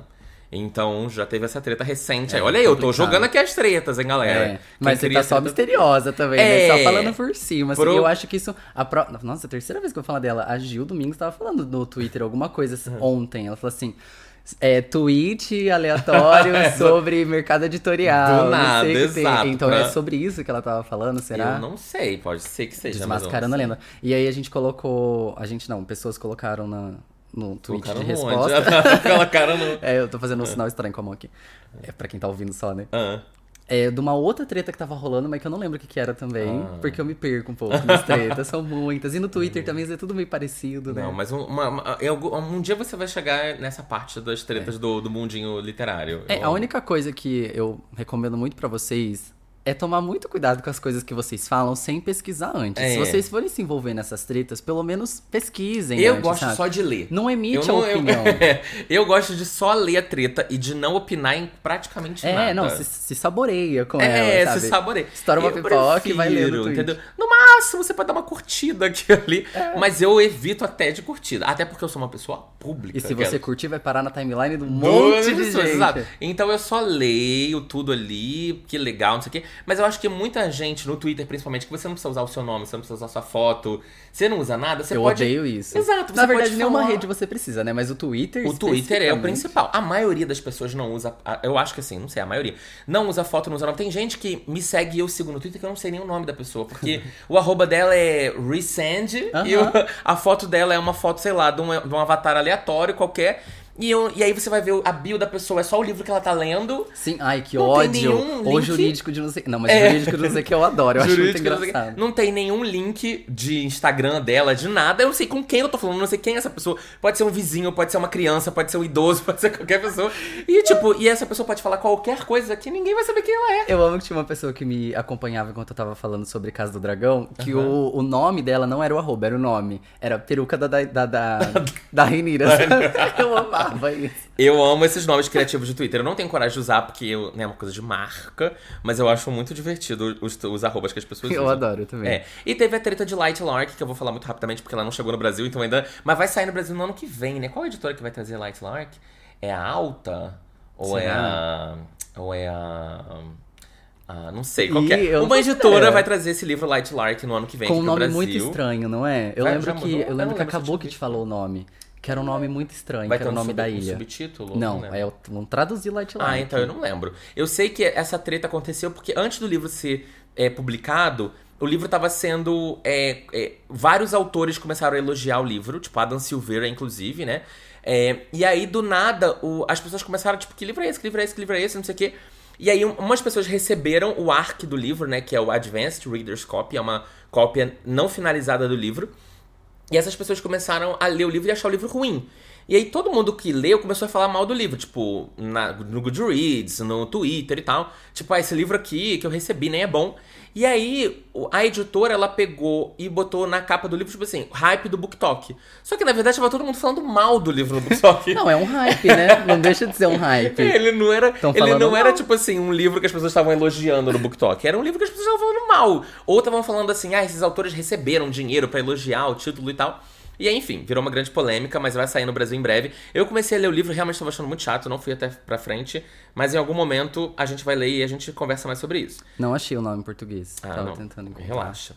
Então já teve essa treta recente. É, aí, olha aí, eu tô jogando aqui as tretas, hein, galera. É, mas você tá só treta- misteriosa também, É. né? Só falando por cima. Assim, Pro- Eu acho que isso. A pro... Nossa, a terceira vez que eu vou falar dela. A Gil Domingos tava falando no Twitter alguma coisa assim, ontem. Ela falou assim. É, tweet aleatório sobre mercado editorial. Do não sei o nada, que tem. exato, Então pra- é sobre isso que ela tava falando, será? Eu não sei, pode ser que seja. Desmascarando a lenda. E aí a gente colocou. A gente não, pessoas colocaram na, no tweet Colocaram de resposta. Colocaram no. é, eu tô fazendo um sinal estranho com a mão aqui. É pra quem tá ouvindo só, né? Ah. É, de uma outra treta que tava rolando, mas que eu não lembro o que, que era também. Ah. Porque eu me perco um pouco nas tretas, são muitas. E no Twitter também é tudo meio parecido, né? Não, mas um, uma- uma- um dia você vai chegar nessa parte das tretas do, do mundinho literário. É, Eu a única coisa que eu recomendo muito pra vocês é tomar muito cuidado com as coisas que vocês falam sem pesquisar antes. É. Se vocês forem se envolver nessas tretas, pelo menos pesquisem Eu antes, gosto sabe? só de ler. Não emite eu a não- eu- opinião. Eu, gosto de só ler a treta e de não opinar em praticamente nada. É, não, se, se saboreia com É, ela, sabe? se saboreia. Estoura uma Eu pipoca e vai prefiro, tweet. entendeu? No máximo, você pode dar uma curtida aqui ali. É. Mas eu evito até de curtida. Até porque eu sou uma pessoa pública. E se aquela- você curtir, vai parar na timeline de um monte de pessoas, gente. Então eu só leio tudo ali, que legal, não sei o quê. Mas eu acho que muita gente, no Twitter principalmente, que você não precisa usar o seu nome, você não precisa usar sua foto, você não usa nada, você eu pode. odeio isso. Exato, você Na verdade, pode nenhuma falar. rede você precisa, né? Mas o Twitter. O Twitter é o principal. A maioria das pessoas não usa. Eu acho que assim, não sei, a maioria. Não usa foto, não usa nome. Tem gente que me segue e eu sigo no Twitter que eu não sei nem o nome da pessoa. Porque o arroba dela é Resend e Aham. o- a foto dela é uma foto, sei lá, de um, de um avatar aleatório qualquer. E, eu- e aí você vai ver a bio da pessoa, é só o livro que ela tá lendo. Sim, ai, que Não ódio. nenhum Ou link. jurídico de não sei. Não, mas É. jurídico de não sei que eu adoro. Eu acho muito não engraçado. Não tem nenhum link de Instagram dela, de nada. Eu não sei com quem eu tô falando, não sei quem é essa pessoa. Pode ser um vizinho, pode ser uma criança, pode ser um idoso, pode ser qualquer pessoa. E tipo, e essa pessoa pode falar qualquer coisa que ninguém vai saber quem ela é. Eu amo que tinha uma pessoa que me acompanhava enquanto eu tava falando sobre Casa do Dragão, que o, o nome dela não era o arroba, era o nome. Era peruca da, da, da, da, da Renira. eu amava isso. Eu amo esses nomes criativos de Twitter. Eu não tenho coragem de usar porque eu, né, é uma coisa de marca, mas eu acho muito divertido os, os arrobas que as pessoas Eu usam. adoro também. É. E teve a treta de Light Lark, que eu vou falar muito rapidamente porque ela não chegou no Brasil, então ainda. Mas vai sair no Brasil no ano que vem, né? Qual editora que vai trazer Light Lark? É a Alta? Ou é a. Ou é a. ah, não sei, qual que é. eu Uma editora vai trazer esse livro Light Lark no ano que vem Com um nome Brasil. muito estranho, não é? Eu Vai, lembro que, eu Eu lembro que lembro se acabou eu que te falou o nome. Que era um nome muito estranho, Vai que ter era o um, nome sub- da um ilha. subtítulo? Não, lembro. é vamos traduzir Light Lark. Ah, então eu não lembro. Eu sei que essa treta aconteceu porque antes do livro ser é, publicado, o livro estava sendo. é, é, vários autores começaram a elogiar o livro, tipo Adam Silveira, inclusive, né? É, e aí, do nada, o- as pessoas começaram, tipo, que livro é esse, que livro é esse, que livro é esse, não sei o quê. E aí, um- umas pessoas receberam o ARC do livro, né? Que é o Advanced Reader's Copy, é uma cópia não finalizada do livro. E essas pessoas começaram a ler o livro e achar o livro ruim. E aí todo mundo que leu começou a falar mal do livro, tipo, na, no Goodreads, no Twitter e tal. Tipo, ah, esse livro aqui que eu recebi nem é bom. E aí, a editora, ela pegou e botou na capa do livro, tipo assim, hype do BookTok. Só que, na verdade, tava todo mundo falando mal do livro no BookTok. não, é um hype, né? Não deixa de ser um hype. ele não era, ele não era tipo assim, um livro que as pessoas estavam elogiando no BookTok. Era um livro que as pessoas estavam falando mal. Ou estavam falando assim, ah, esses autores receberam dinheiro para elogiar o título e tal. E aí, enfim, virou uma grande polêmica, mas vai sair no Brasil em breve. Eu comecei a ler o livro, realmente estava achando muito chato, não fui até pra frente. Mas em algum momento a gente vai ler e a gente conversa mais sobre isso. Não achei o nome em português. Ah, Tava não. tentando encontrar. Relaxa.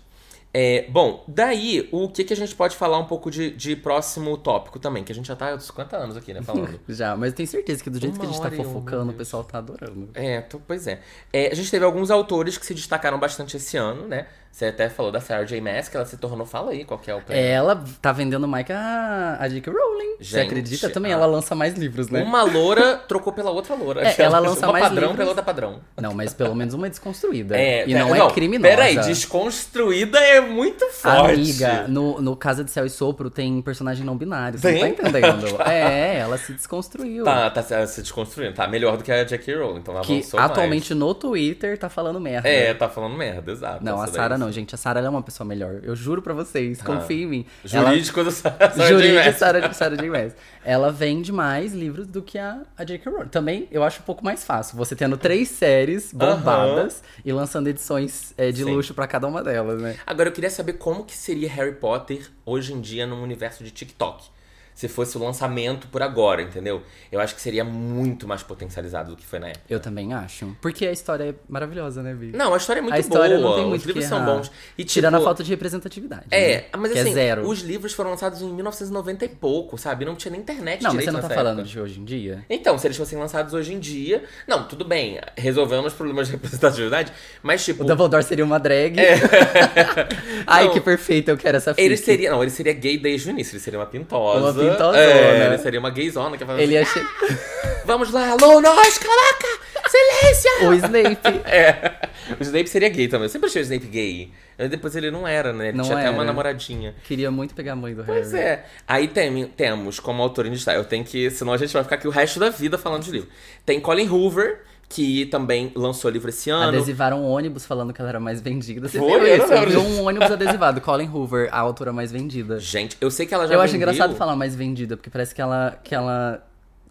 É, bom, daí, o que, que a gente pode falar um pouco de, de próximo tópico também? Que a gente já tá há 50 anos aqui, né, falando. Já, mas eu tenho certeza que do jeito Uma que a gente tá fofocando, o pessoal tá adorando. É, tô- pois é. É, A gente teve alguns autores que se destacaram bastante esse ano, né? Você até falou da Sarah J. Maas, que ela se tornou. Fala aí qual que é o prêmio. Ela tá vendendo mais que a, a J.K. Rowling. Você Gente, acredita? Também ah. ela lança mais livros, né? Uma loura trocou pela outra loura. É, ela lança uma mais padrão livros. pela outra padrão. Não, mas pelo menos uma é desconstruída. É, e tá- não, é criminosa. Peraí, desconstruída é muito forte. Amiga, no, no Casa de Céu e Sopro tem personagem não binário. Você Tem? não tá entendendo? é, ela se desconstruiu. Tá, tá se desconstruindo. Tá melhor do que a Jackie Rowling, então ela que avançou mais. atualmente no Twitter tá falando merda. É, tá falando merda, exato. Não, a. Sarah não, gente. A Sarah é uma pessoa melhor. Eu juro pra vocês. Confiem em mim. Jurídico do Sarah Ela... J. Jurídico Maas. Sarah, Sarah J. Maas. Ela vende mais livros do que a, a J.K. Rowling. Também eu acho um pouco mais fácil. Você tendo três séries bombadas e lançando edições é, de Sim. luxo pra cada uma delas, né? Agora eu queria saber como que seria Harry Potter hoje em dia no universo de TikTok. Se fosse o lançamento por agora, entendeu? Eu acho que seria muito mais potencializado do que foi na época. Eu também acho. Porque a história é maravilhosa, né, Vi? Não, a história é muito a história boa. não tem muito Os livros são bons. E, tipo, Tirando a falta de representatividade. É, né? mas que assim, é zero. os livros foram lançados em 1990 e pouco, sabe? Não tinha nem internet Não, mas você não tá nessa falando época. de hoje em dia? Então, se eles fossem lançados hoje em dia. Não, tudo bem, resolvendo os problemas de representatividade, mas tipo. O Dumbledore seria uma drag. Ai, É. Não. que perfeito, eu quero essa fic. Ele seria. Não, ele seria gay desde o início. Ele seria uma pintosa. Uma pintosona. É, ele seria uma gayzona que fala Ele assim, ia che... Vamos lá, alunos, caraca! Silêncio! O Snape. É. O Snape seria gay também. Eu sempre achei o Snape gay. Depois ele não era, né? Ele Não tinha até uma era. namoradinha. Queria muito pegar a mãe do Pois Harry. é. Aí tem, temos como autor em destaque. Eu tenho que. Senão a gente vai ficar aqui o resto da vida falando de livro. Tem Colin Hoover, que também lançou livro esse ano. Adesivaram um ônibus falando que ela era mais vendida. Você Foi? viu isso? Eu vi lembro um ônibus adesivado. Colin Hoover, a autora mais vendida. Gente, eu sei que ela já Eu acho vendeu- engraçado falar mais vendida, porque parece que ela, que ela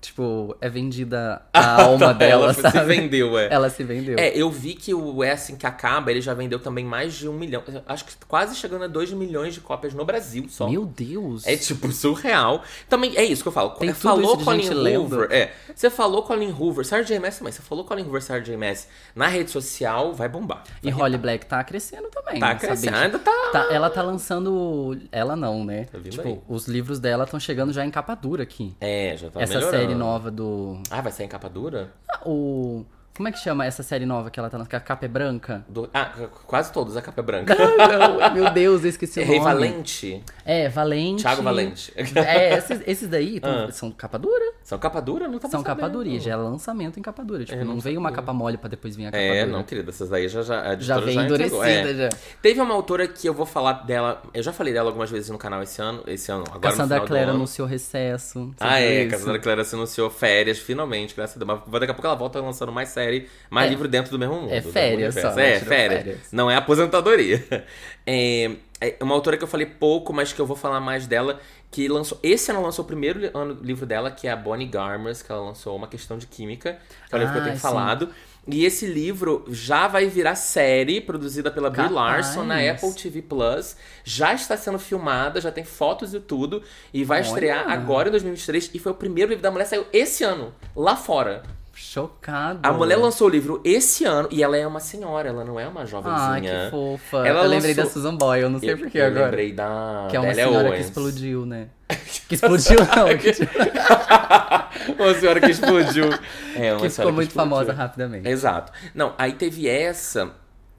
tipo, é vendida a alma dela, ela sabe? se vendeu, é. Ela se vendeu. É, eu vi que o É Assim Que Acaba, ele já vendeu também mais de um milhão. Acho que quase chegando a dois milhões de cópias no Brasil só. Meu Deus. É tipo surreal. Também é isso que eu falo. Tem tudo falou Colin gente Hoover. É. Você falou Colin Hoover, Sarah J. Maas também. Você falou Colin Hoover, Sarah J. Maas na rede social, vai bombar. E Holly Black tá crescendo também. Tá sabe? crescendo, ainda tá. Tá- ela tá lançando. Ela não, né? Tá tipo, aí. os livros dela estão chegando já em capa dura aqui. É, já tá Essa melhorando. série nova do. Ah, vai sair em capa dura? Ah, O. Como é que chama essa série nova que ela tá na que a capa é branca? Do- Ah, quase todos, a capa é branca. Não, meu Deus, eu esqueci o Rei nome. Valente. É, Valente. Thiago Valente. É, esses, esses daí tão- Ah. são capa dura. São capa dura? Não tá São capa dura. Já é lançamento em capa dura. Tipo, É, não não veio uma capa mole pra depois vir a capa É, dura. não, querida, essas daí já, já, Já vem entregou, endurecida é. já. Teve uma autora que eu vou falar dela, eu já falei dela algumas vezes no canal esse ano, esse ano, agora Cassandra no Clare anunciou recesso. Ah, é, isso? Cassandra Clare se anunciou férias, finalmente, graças a Deus. Mas daqui a pouco ela volta lançando mais série, mais É. livro dentro do mesmo mundo. É férias só, né? É, férias. férias. Não é aposentadoria. É, é uma autora que eu falei pouco, mas que eu vou falar mais dela, que lançou. Esse ano lançou o primeiro ano- livro dela, que é a Bonnie Garmers, que ela lançou Uma Questão de Química, que é o livro que eu Ah, tenho sim. falado. E esse livro já vai virar série produzida pela Brie Capaz. Larson na Apple TV Plus. Já está sendo filmada, já tem fotos e tudo. E vai Olha. estrear agora em 2023. E foi o primeiro livro da mulher, saiu esse ano, lá fora. Chocado. A mulher lançou o livro esse ano e ela é uma senhora, ela não é uma Ah, jovenzinha. que fofa. Ela eu lembrei lançou- da Susan Boyle, eu não sei Eu- porquê eu agora. lembrei da Que é uma Delia senhora Owens. que explodiu, né? que explodiu não, que, uma senhora que explodiu. É, uma que ficou muito explodiu. famosa rapidamente. Exato. Não, aí teve essa,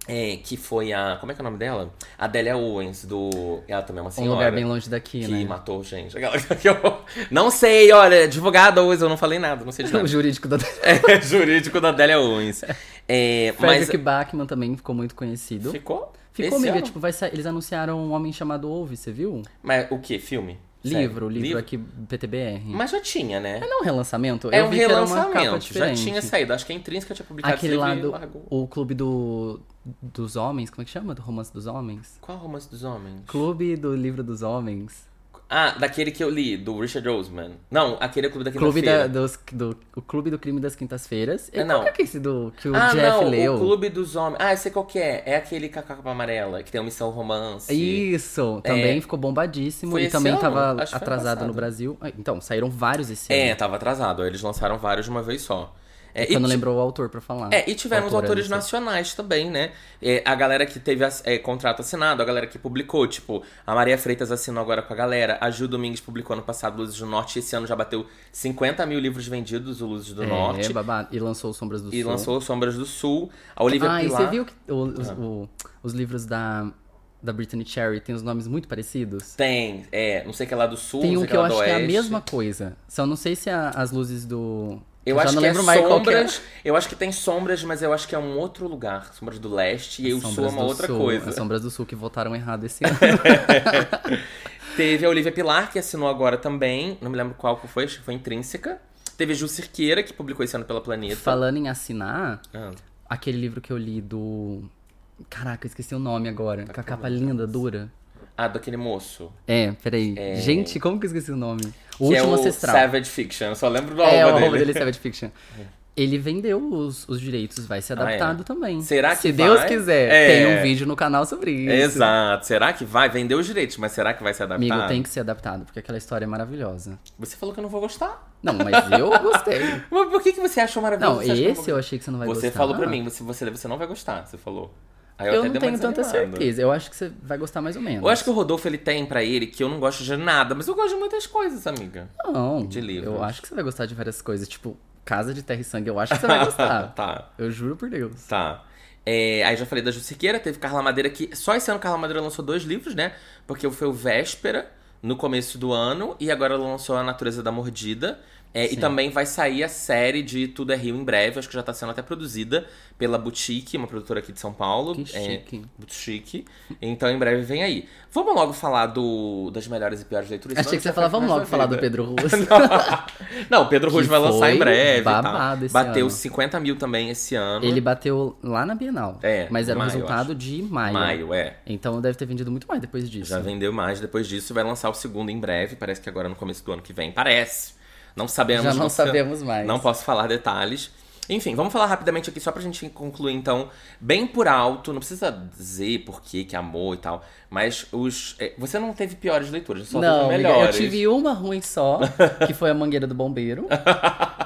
é, que foi a. Como é que é o nome dela? A Delia Owens, do. Ela também é uma Um senhora. lugar bem longe daqui, que né? matou gente. Que Não sei, olha, advogada Owens, eu não falei nada, não sei de O nada. jurídico da É, jurídico da Delia Owens. É, mas. Frederick Bachman também ficou muito conhecido. Ficou? Ficou, Esse amiga, ano? tipo, vai. Eles anunciaram um homem chamado Ouve, você viu? Mas o que? Filme? Livro, Sério? livro, aqui, PTBR. Mas já tinha, né? É não um relançamento? É Eu um relançamento. Já tinha saído. Acho que a Intrínseca tinha publicado Aquele esse lá livro do. largou. O clube do. Dos homens, como é que chama? Do romance dos homens? Qual é romance dos homens? Clube do livro dos homens. Ah, daquele que eu li, do Richard Osman. Não, aquele é o Clube da Quinta-feira. do, o Clube do Crime das Quintas-Feiras. É, qual não. que é que é esse do, que o ah, Jeff não, leu? o Clube dos Homens. Ah, eu sei qual que é. É aquele com a capa amarela, que tem uma missão romance. Isso, também ficou bombadíssimo. É. Foi e também ano? tava atrasado no. Brasil. Ah, Então, saíram vários esse É, ano. tava atrasado. Eles lançaram vários de uma vez só. É, não ti- lembrou o autor pra falar. É, e tivemos Autora, autores não sei. nacionais também, né? É, a galera que teve é, contrato assinado, a galera que publicou, tipo, a Maria Freitas assinou agora com a galera, a Gil Domingues publicou ano passado Luzes do Norte, e esse ano já bateu 50 mil livros vendidos, o Luzes do É, Norte, babado. E lançou Sombras do e Sul. lançou Sombras do Sul. A Olivia Ah, e Pilar... você viu que os, o- os livros da, da Brittany Cherry têm os nomes muito parecidos? Tem, é, não sei que é lá do Sul, Tem um que eu lá do acho que é a mesma coisa. Só não sei se é as luzes do. Eu já acho que é é. sombras. Eu acho que tem sombras, mas eu acho que é um outro lugar. Sombras do leste e o sul é uma outra Sul, coisa. As Sombras do Sul que votaram errado esse ano. Teve a Olivia Pilar, que assinou agora também. Não me lembro qual que foi, acho que foi Intrínseca. Teve a Ju Cirqueira, que publicou esse ano pela Planeta. Falando em assinar, Ah, aquele livro que eu li do. Caraca, eu esqueci o nome agora. Com a capa linda, dura. Ah, daquele moço. É, peraí. Gente, como que eu esqueci o nome? O que Último é o Ancestral. Savage Fiction. Eu só lembro do É, o arroba dele. dele é Savage Fiction. Ele vendeu os, os direitos, vai ser Ah, é? adaptado também. Será que Se Deus vai? quiser, É. tem um vídeo no canal sobre isso. Exato. Será que vai? Vendeu os direitos, mas será que vai ser adaptado? Amigo, tem que ser adaptado, porque aquela história é maravilhosa. Você falou que eu não vou gostar. Não, mas eu gostei. Mas por que, que você achou maravilhoso? Não, Você acha que eu esse eu achei que você não vai Você gostar. falou pra mim, você, você, você não vai gostar, você falou. Aí eu, Eu não tenho tanta certeza. Eu acho que você vai gostar mais ou menos. Eu acho que o Rodolfo ele tem pra ele que eu não gosto de nada, mas eu gosto de muitas coisas, amiga. Não, de livros. eu acho que você vai gostar de várias coisas. Tipo, Casa de Terra e Sangue, eu acho que você vai gostar. tá, Eu juro por Deus. tá. É, aí já falei da Jussiqueira, teve Carla Madeira que só esse ano Carla Madeira lançou dois livros, né? Porque foi o Véspera no começo do ano e agora ela lançou A Natureza da Mordida. É, e também vai sair a série de Tudo é Rio em breve, acho que já tá sendo até produzida pela Boutique, uma produtora aqui de São Paulo. Que É, chique. muito chique. Então em breve vem aí. Vamos logo falar do, das melhores e piores leituras. Achei que você ia falar, vamos logo falar do. Pedro Russo. Não, o Pedro Russo vai lançar em breve. e babado esse Bateu ano. 50 mil também esse ano. Ele bateu lá na Bienal. É, Mas era um maio, resultado acho. de maio. Maio, é. Então deve ter vendido muito mais depois disso. Já vendeu mais depois disso. Vai lançar o segundo em breve. Parece que agora no começo do ano que vem. Parece. Não sabemos. Já não sabemos mais. Não posso falar detalhes. Enfim, vamos falar rapidamente aqui só pra gente concluir, então, bem por alto. Não precisa dizer por que que amou e tal. Mas os. é, Você não teve piores leituras, só Não, teve melhores. eu tive uma ruim só, que foi a Mangueira do Bombeiro.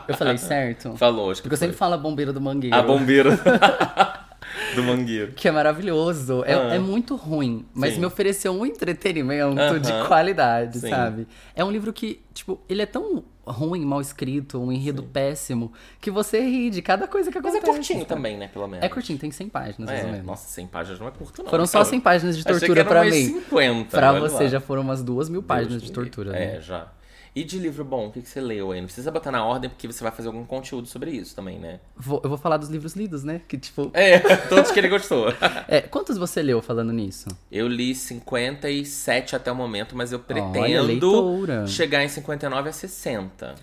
Eu falei certo? Falou, acho que Porque eu sempre foi. falo a Bombeiro do Mangueiro. A bombeira do mangueiro. Que é maravilhoso. É, Ah. é muito ruim, mas Sim. me ofereceu um entretenimento de qualidade, Sim. sabe? É um livro que, tipo, ele é tão ruim, mal escrito, um enredo péssimo, que você ri de cada coisa que Mas é acontece. curtinho sabe? também, né? Pelo menos. É curtinho, tem 100 páginas, mais ou É, menos. nossa, 100 páginas não é curto, não. Foram só Cara, 100 páginas de tortura umas mim. 50, Pra você lá. já foram umas duas mil páginas Deus de tortura, livre. né? É, já. E de livro bom, o que, que você leu aí? Não precisa botar na ordem, porque você vai fazer algum conteúdo sobre isso também, né? Vou- eu vou falar dos livros lidos, né? Que, tipo... É, todos que ele gostou. É, quantos você leu falando nisso? Eu li 57 até o momento, mas eu Olha, pretendo leitora. chegar em 59 a 60.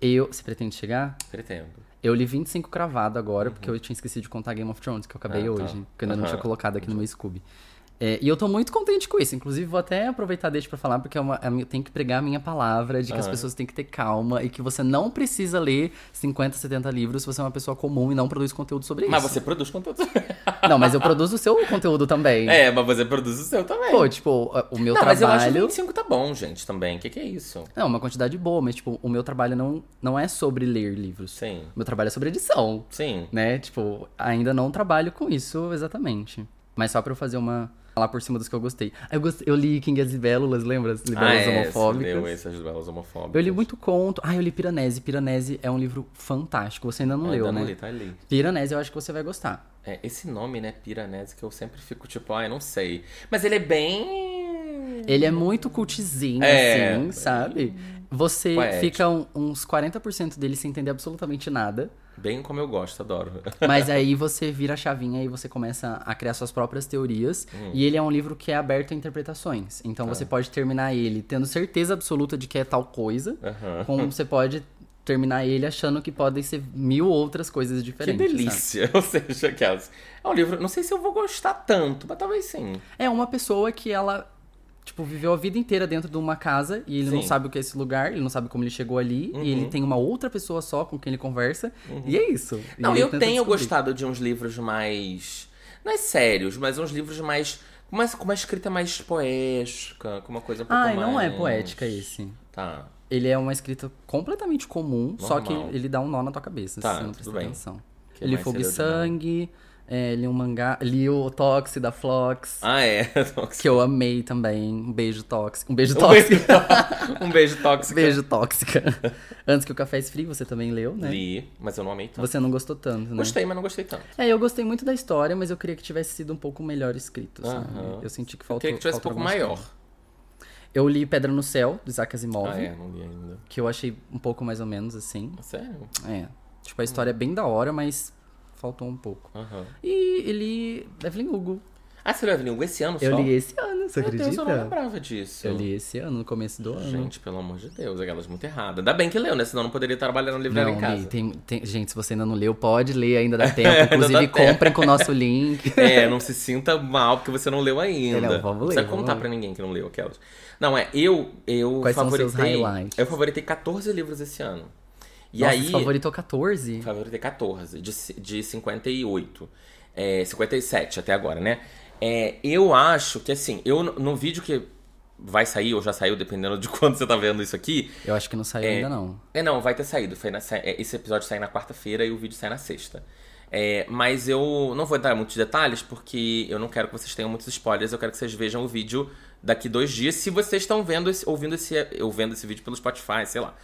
Eu... Você pretende chegar? Pretendo. Eu li 25 cravado agora, porque eu tinha esquecido de contar Game of Thrones, que eu acabei Ah, tá. hoje. Que eu ainda não Aham. tinha colocado aqui no meu Scooby. É, e eu tô muito contente com isso. Inclusive, vou até aproveitar deixa pra falar, porque é uma, é eu tenho que pregar a minha palavra de que as Aham. pessoas têm que ter calma e que você não precisa ler 50, 70 livros se você é uma pessoa comum e não produz conteúdo sobre Mas isso. você produz conteúdo. Não, mas eu produzo o seu conteúdo também. é, mas você produz o seu também. Pô, tipo, o meu não, mas eu acho que trabalho. 25 tá bom, gente, também. O que, que é isso? Não, uma quantidade boa, mas, tipo, o meu trabalho não, não é sobre ler livros. Sim. O meu trabalho é sobre edição. Sim. né? Tipo, ainda não trabalho com isso exatamente. Mas só pra eu fazer uma. Falar por cima dos que eu gostei. Ah, Eu, gostei, eu li King as Libélulas, lembra? As Ah, Libélulas é, homofóbicas. leu essas belas homofóbicas. Eu li muito conto. Ah, eu li Piranesi. Piranesi é um livro fantástico. Você ainda não Eu leu, ainda né? não li, tá ali. Piranesi eu acho que você vai gostar. É, esse nome, né, Piranesi, que eu sempre fico tipo, ai, não sei. Mas ele é bem. Ele é muito cultizinho, É, assim, sabe? Você poético. fica um- uns 40% dele sem entender absolutamente nada. Bem como eu gosto, adoro. Mas aí você vira a chavinha e você começa a criar suas próprias teorias. Hum. E ele é um livro que é aberto a interpretações. Então Tá. você pode terminar ele tendo certeza absoluta de que é tal coisa, Aham. como você pode terminar ele achando que podem ser mil outras coisas Que diferentes. sabe? delícia. Ou seja, aquelas. É um livro, não sei se eu vou gostar tanto, mas talvez sim. É uma pessoa que ela, tipo, viveu a vida inteira dentro de uma casa e ele não Sim. sabe o que é esse lugar, ele não sabe como ele chegou ali, e ele tem uma outra pessoa só com quem ele conversa, e é isso. E Não, ele eu tenho descobrir. gostado de uns livros mais. Não é sérios, mas uns livros mais. Com uma, com uma escrita mais poética, com uma coisa um pouco Ah, mais. não é poética esse. Tá. Ele é uma escrita completamente comum, só que Normal. ele dá um nó na tua cabeça, Tá, se você não prestar bem. atenção. Que mais Fogo e? Sangue, é, li um mangá, li o Tox da Flox, Ah, é. que eu amei também. Um beijo tóxico. Um beijo tóxico. um beijo tóxico. beijo tóxica. Antes que o Café Esfrie, você também leu, né? Li, mas eu não amei tanto. Você não gostou tanto, né? Gostei, mas não gostei tanto. É, eu gostei muito da história, mas eu queria que tivesse sido um pouco melhor escrito, sabe? Aham. Eu senti que Eu faltou. queria que tivesse um pouco maior. Eu li Pedra no Céu, do Isaac Asimov, Ah, é, não li ainda. que eu achei um pouco mais ou menos assim. Sério? É. Tipo, a história é bem da hora, mas faltou um pouco. Aham. E ele. Evelyn Hugo. Ah, você leu Evelyn Hugo esse ano Eu só? li esse ano, você Meu acredita? Deus, eu não lembrava disso. Eu li esse ano, no começo do ano. Gente, pelo amor de Deus, aquelas muito erradas. Ainda bem que leu, né? Senão não poderia trabalhar livraria Não, em casa. li, tem, tem- gente, se você ainda não leu, pode ler, ainda dá tempo. Inclusive, comprem com o nosso link. É, não se sinta mal porque você não leu ainda. Não, vamos não ler, precisa vamos contar ler. pra ninguém que não leu aquelas. Não, é, eu, eu Quais são favoritei. seus highlights? Eu favoritei 14 livros esse ano. E Nossa, aí. você favoritou 14? Favoritei 14, de, de 58. É, 57 até agora, né? É, eu acho que assim, eu no- vídeo que vai sair, ou já saiu, dependendo de quando você tá vendo isso aqui. Eu acho que não saiu ainda, não. É, não, vai ter saído. Foi na, é, esse episódio sai na quarta-feira e o vídeo sai na sexta. É, mas eu não vou dar muitos detalhes porque eu não quero que vocês tenham muitos spoilers. Eu quero que vocês vejam o vídeo daqui dois dias, se vocês estão vendo esse, ouvindo esse, ouvindo esse vídeo pelo Spotify, sei lá.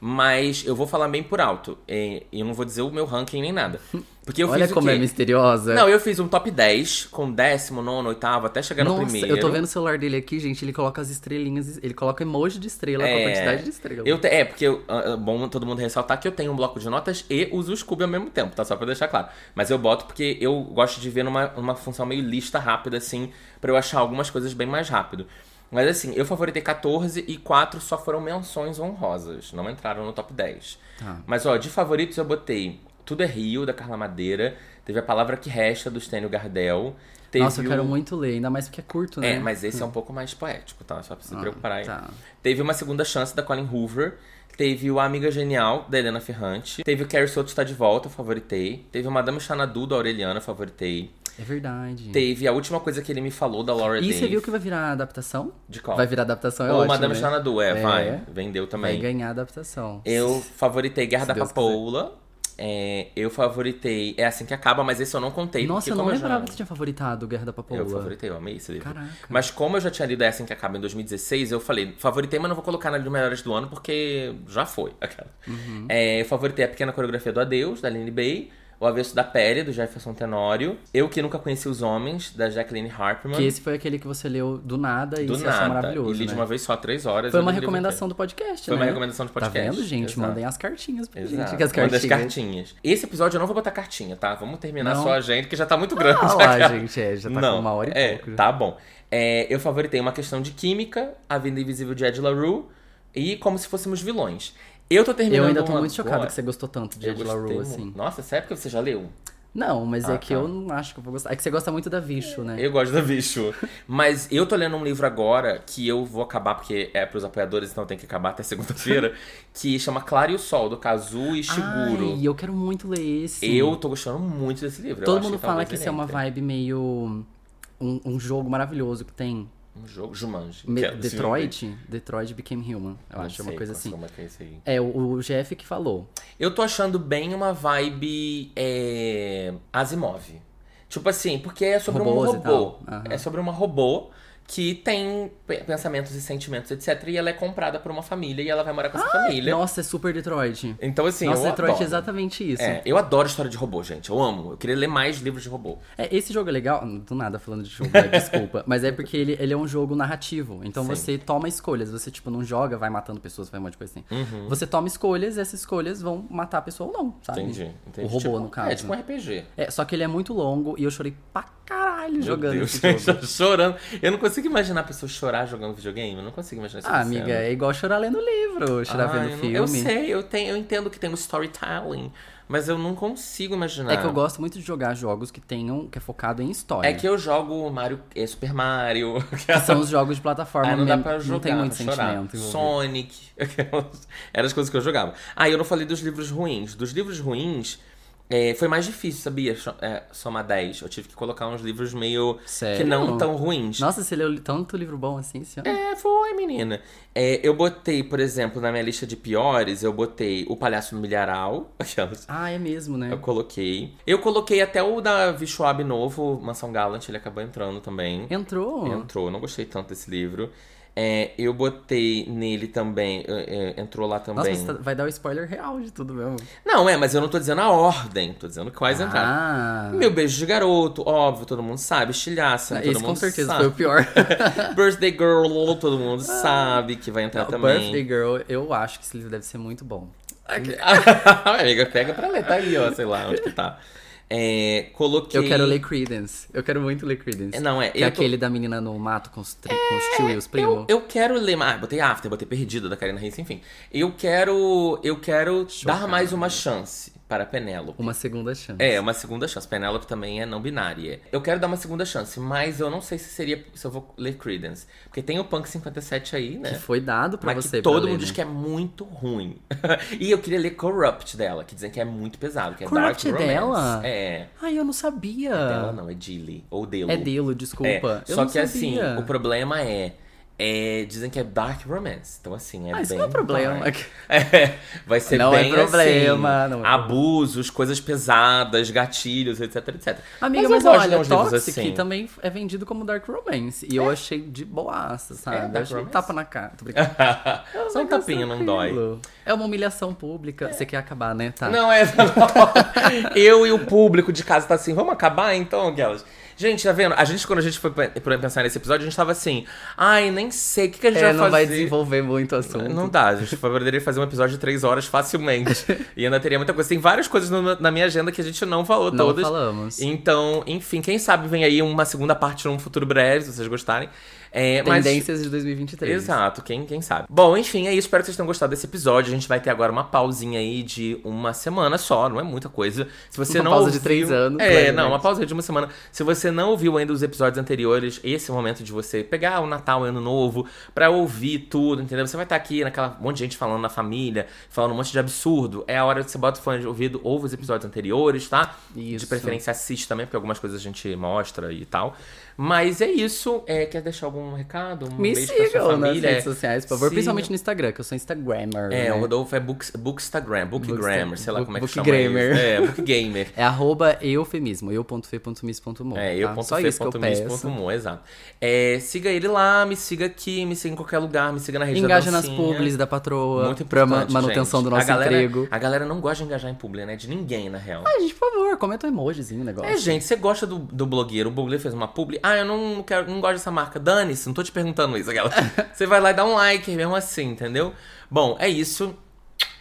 Mas eu vou falar bem por alto. É, E eu não vou dizer o meu ranking nem nada. Porque eu Olha fiz o como quê? é misteriosa. Não, eu fiz um top 10 com décimo, nono, oitavo, até chegar no Nossa, primeiro. eu tô vendo o celular dele aqui, gente. Ele coloca as estrelinhas, ele coloca emoji de estrela com a quantidade de estrelas. Eu te- é, porque eu- é bom todo mundo ressaltar que eu tenho um bloco de notas e uso o Scooby ao mesmo tempo, tá? Só pra deixar claro. Mas eu boto porque eu gosto de ver numa, numa função meio lista rápida, assim, pra eu achar algumas coisas bem mais rápido. Mas assim, eu favoritei 14 e 4 só foram menções honrosas, não entraram no top 10. Tá. Mas ó, de favoritos eu botei Tudo é Rio, da Carla Madeira, teve A Palavra que Resta, do Stênio Gardel. Teve Nossa, eu quero o- muito ler, ainda mais porque é curto, né? É, mas esse é um pouco mais poético, tá? Só pra se Ah, preocupar aí. tá. Teve uma segunda chance da Colin Hoover. Teve o Amiga Genial, da Helena Ferrante. Teve o Carrie Soto Está de Volta, favoritei. Teve o Madame Xanadu, da Aureliana, favoritei. É verdade. Teve a última coisa que ele me falou, da Laura E Dave. você viu que vai virar adaptação? De qual? Vai virar adaptação, é Ou ótimo, Madame né? Xanadu, é, É. vai. Vendeu Vai também. ganhar adaptação. Eu favoritei Guerra Se da Deus Papoula. É, eu favoritei É Assim Que Acaba, mas esse eu não contei. Nossa, eu não lembrava já... que você tinha favoritado Guerra da Papoula. Eu favoritei, eu amei esse livro. Caraca. Mas como eu já tinha lido É Assim Que Acaba em 2016, eu falei, favoritei, mas não vou colocar na lista melhores do ano, porque já foi. Aquela. Uhum. É, eu favoritei A Pequena Coreografia do Adeus, da Aline Bay. O Avesso da Pele, do Jefferson Tenório. Eu Que Nunca Conheci os Homens, da Jacqueline Harperman. Que esse foi aquele que você leu do nada e do você achou nada. maravilhoso, e li de né? uma vez só, três horas. Foi uma recomendação do podcast, Foi né? uma recomendação do podcast, Tá vendo, gente? exato. Mandem as cartinhas pra Exato. gente. Que as cartinhas. as cartinhas. Esse episódio eu não vou botar cartinha, tá? Vamos terminar Não? só a gente, que já tá muito grande. Ah lá, gente, é, já tá não, com uma hora e é, pouco. já. Tá bom. É, eu favoritei uma questão de química, A Vida Invisível de Ed LaRue e Como Se Fôssemos Vilões. Eu tô terminando Eu ainda tô muito chocado agora. que você gostou tanto de Ed LaRue, assim. Nossa, sério que você já leu? Não, mas Ah, é que tá. eu não acho que eu vou gostar. É que você gosta muito da Bicho, né? Eu gosto da bicho. Mas eu tô lendo um livro agora que eu vou acabar, porque é pros apoiadores, então tem que acabar até segunda-feira, que chama Claro e o Sol, do Kazu e Shiguro. Ai, eu quero muito ler esse. Eu tô gostando muito desse livro. Todo mundo que fala que isso é uma vibe meio... Um, um jogo maravilhoso que tem. Um jogo, Jumanji. Me- é Detroit? Detroit Became Human. Eu Não acho, é uma sei coisa qual- assim. É é? É, o, o Jeff que falou. Eu tô achando bem uma vibe é, Asimov. Tipo assim, porque é sobre um Robôs e robô. Aham. É sobre uma robô que tem pe- pensamentos e sentimentos, etc. E ela é comprada por uma família e ela vai morar com essa família. Nossa, é super Detroit. Então, assim, Nossa, eu Detroit adoro. é exatamente isso. É, eu adoro história de robô, gente. Eu amo. Eu queria ler mais livros de robô. É, esse jogo é legal, do nada falando de jogo, né? desculpa, mas é porque ele, ele é um jogo narrativo. Então Sim. você toma escolhas, você tipo não joga, vai matando pessoas, vai um monte de coisa assim. Uhum. Você toma escolhas e essas escolhas vão matar a pessoa ou não, sabe? Entendi. entendi. O robô, Tipo, no caso. É, tipo um RPG. É, só que ele é muito longo e eu chorei pra caralho jogando Meu esse Deus, jogo. tô chorando. Eu não consigo imaginar a pessoa chorar jogando videogame. Eu não consigo imaginar isso Ah, amiga, é igual chorar lendo livro, chorar vendo filme. Eu sei, eu, tenho, eu entendo que tem um storytelling, mas eu não consigo imaginar. É que eu gosto muito de jogar jogos que tenham, que é focado em história. É que eu jogo Mario, é, Super Mario. Que são os jogos de plataforma Ah, não dá pra jogar, não tem muito sentimento. envolvido. Sonic. aquelas- Eram as coisas que eu jogava. Ah, eu não falei dos livros ruins. Dos livros ruins, é, foi mais difícil, sabia? É, somar 10. Eu tive que colocar uns livros meio. Sério? que não tão ruins. Nossa, você leu tanto livro bom assim esse ano? É, foi, menina. É, eu botei, por exemplo, na minha lista de piores, eu botei O Palhaço no Milharal. Ah, é mesmo, né? Eu coloquei. Eu coloquei até o da Schwab novo, Mansão Gallant, ele acabou entrando também. Entrou. Entrou, não gostei tanto desse livro. É, eu botei nele também, é, é, entrou lá Nossa, também. mas tá- vai dar o spoiler real de tudo mesmo. Não, é, mas eu não tô dizendo a ordem, tô dizendo quais entraram. Ah, Meu beijo de garoto, óbvio, todo mundo sabe. Estilhaça, todo esse mundo com certeza sabe. foi o pior. Birthday Girl, todo mundo sabe que vai entrar Não, também. Birthday Girl, eu acho que esse livro deve ser muito bom. Amiga, pega pra ler, tá aí, ó, sei lá onde que tá. É, coloquei. Eu quero ler Credence. Eu quero muito ler Credence. É, Não, é. Que é tô- aquele da menina no mato com os, tri... com os tio e os primos. Eu, eu quero ler. Ah, botei After, botei Perdida da Karina Reis, enfim. Eu quero. Eu quero dar mais uma chance para Penélope. Uma segunda chance. É, uma segunda chance. Penélope também é não binária. Eu quero dar uma segunda chance, mas eu não sei se seria se eu vou ler Credence. Porque tem o Punk 57 aí, né? Que foi dado pra Mas você que todo ler, mundo né? diz que é muito ruim. e eu queria ler Corrupt dela, que dizem que é muito pesado, que é Corrupt Dark é dela? É. Ai, eu não sabia. Dela não, é Dilly. Ou Delo. É Delo, desculpa. É, Eu só que sabia. assim, o problema é, é. Dizem que é Dark Romance. Então, assim, é Ah, isso bem. não é problema. dark. É, vai ser Não é bem problema, assim, não é abusos, coisas pesadas, gatilhos, etc, etc. Amiga, mas, mas, olha, Toxic assim. também é vendido como Dark Romance. E eu achei de boaça, sabe? É, eu achei um Romance? tapa na cara. Tô brincando. Só um tapinha, não dói. É uma humilhação pública. Você quer acabar, né? Tá. Não, é. não. Eu e o público de casa tá assim, vamos acabar então, aquelas. Gente, tá vendo? A gente, quando a gente foi pensar nesse episódio, a gente tava assim, ai, nem sei, o que, que a gente É, vai não fazer? vai desenvolver muito o assunto. Não dá, a gente poderia fazer um episódio de três horas facilmente. e ainda teria muita coisa. Tem várias coisas no- na minha agenda que a gente não falou Não todas. falamos. Então, enfim, quem sabe vem aí uma segunda parte num futuro breve, se vocês gostarem. É, mas- Tendências de 2023. Exato, quem, quem sabe. Bom, enfim, é isso. Espero que vocês tenham gostado desse episódio. A gente vai ter agora uma pausinha aí de uma semana só, não é muita coisa. Se você Uma não pausa de ouviu- três anos, É, não, uma pausa de uma semana. Se você não ouviu ainda os episódios anteriores, esse é o momento de você pegar o Natal, o Ano Novo, pra ouvir tudo, entendeu? Você vai estar aqui naquela um monte de gente falando na família, falando um monte de absurdo. É a hora que você bota o fone de ouvido, ouve os episódios anteriores, tá? De Isso. preferência assiste também, porque algumas coisas a gente mostra e tal. Mas é isso. É, quer deixar algum recado? Um Me beijo pra sua sigam nas família. redes sociais, por favor. Siga. Principalmente no Instagram, que eu sou Instagrammer. É, né? o Rodolfo é book, bookstagram, bookgrammer, sei lá book- como é que chama isso. É, bookgamer. É arroba eufemismo, eu.fe.mis.mo. É, tá? eu.fe.mis.mo, exato. É, siga ele lá, me siga aqui, me siga em qualquer lugar, me siga na rede Engaja nas publis da patroa, Muito pra manutenção gente. do nosso a galera, emprego. A galera não gosta de engajar em publi, né? De ninguém, na real. Ai, gente, por favor, comenta um emojizinho o negócio. É, gente, você gosta do, do blogueiro, o blogueiro fez uma publi, ah, eu não quero, não gosto dessa marca, dane-se, não tô te perguntando isso, aquela. você vai lá e dá um like, mesmo assim, entendeu? Bom, é isso.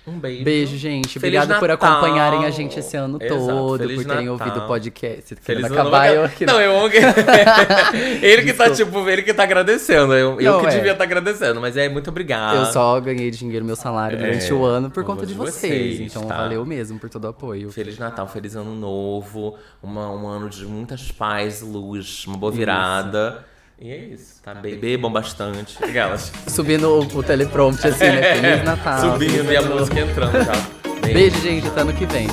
Um beijo. Beijo, gente. Feliz Obrigado por Natal. acompanharem a gente esse ano Exato, todo, Feliz por terem Natal. ouvido o podcast. Feliz acabar, novo. eu aqui. Não, eu que... ele que tá, tipo, ele que tá agradecendo. Eu, eu Não, que é. devia estar agradecendo, mas é muito obrigado. Eu só ganhei dinheiro, meu salário durante É, o ano por por conta de vocês, vocês. Então tá? valeu mesmo por todo o apoio. Feliz Natal, feliz ano novo, uma, um ano de muitas paz, luz, uma boa virada. E é isso, tá? Be- Bebam bastante. Aquelas. Subindo o, o teleprompter assim, né? Feliz Natal. Subindo e a música entrando já. Beijo, gente. Até ano que vem.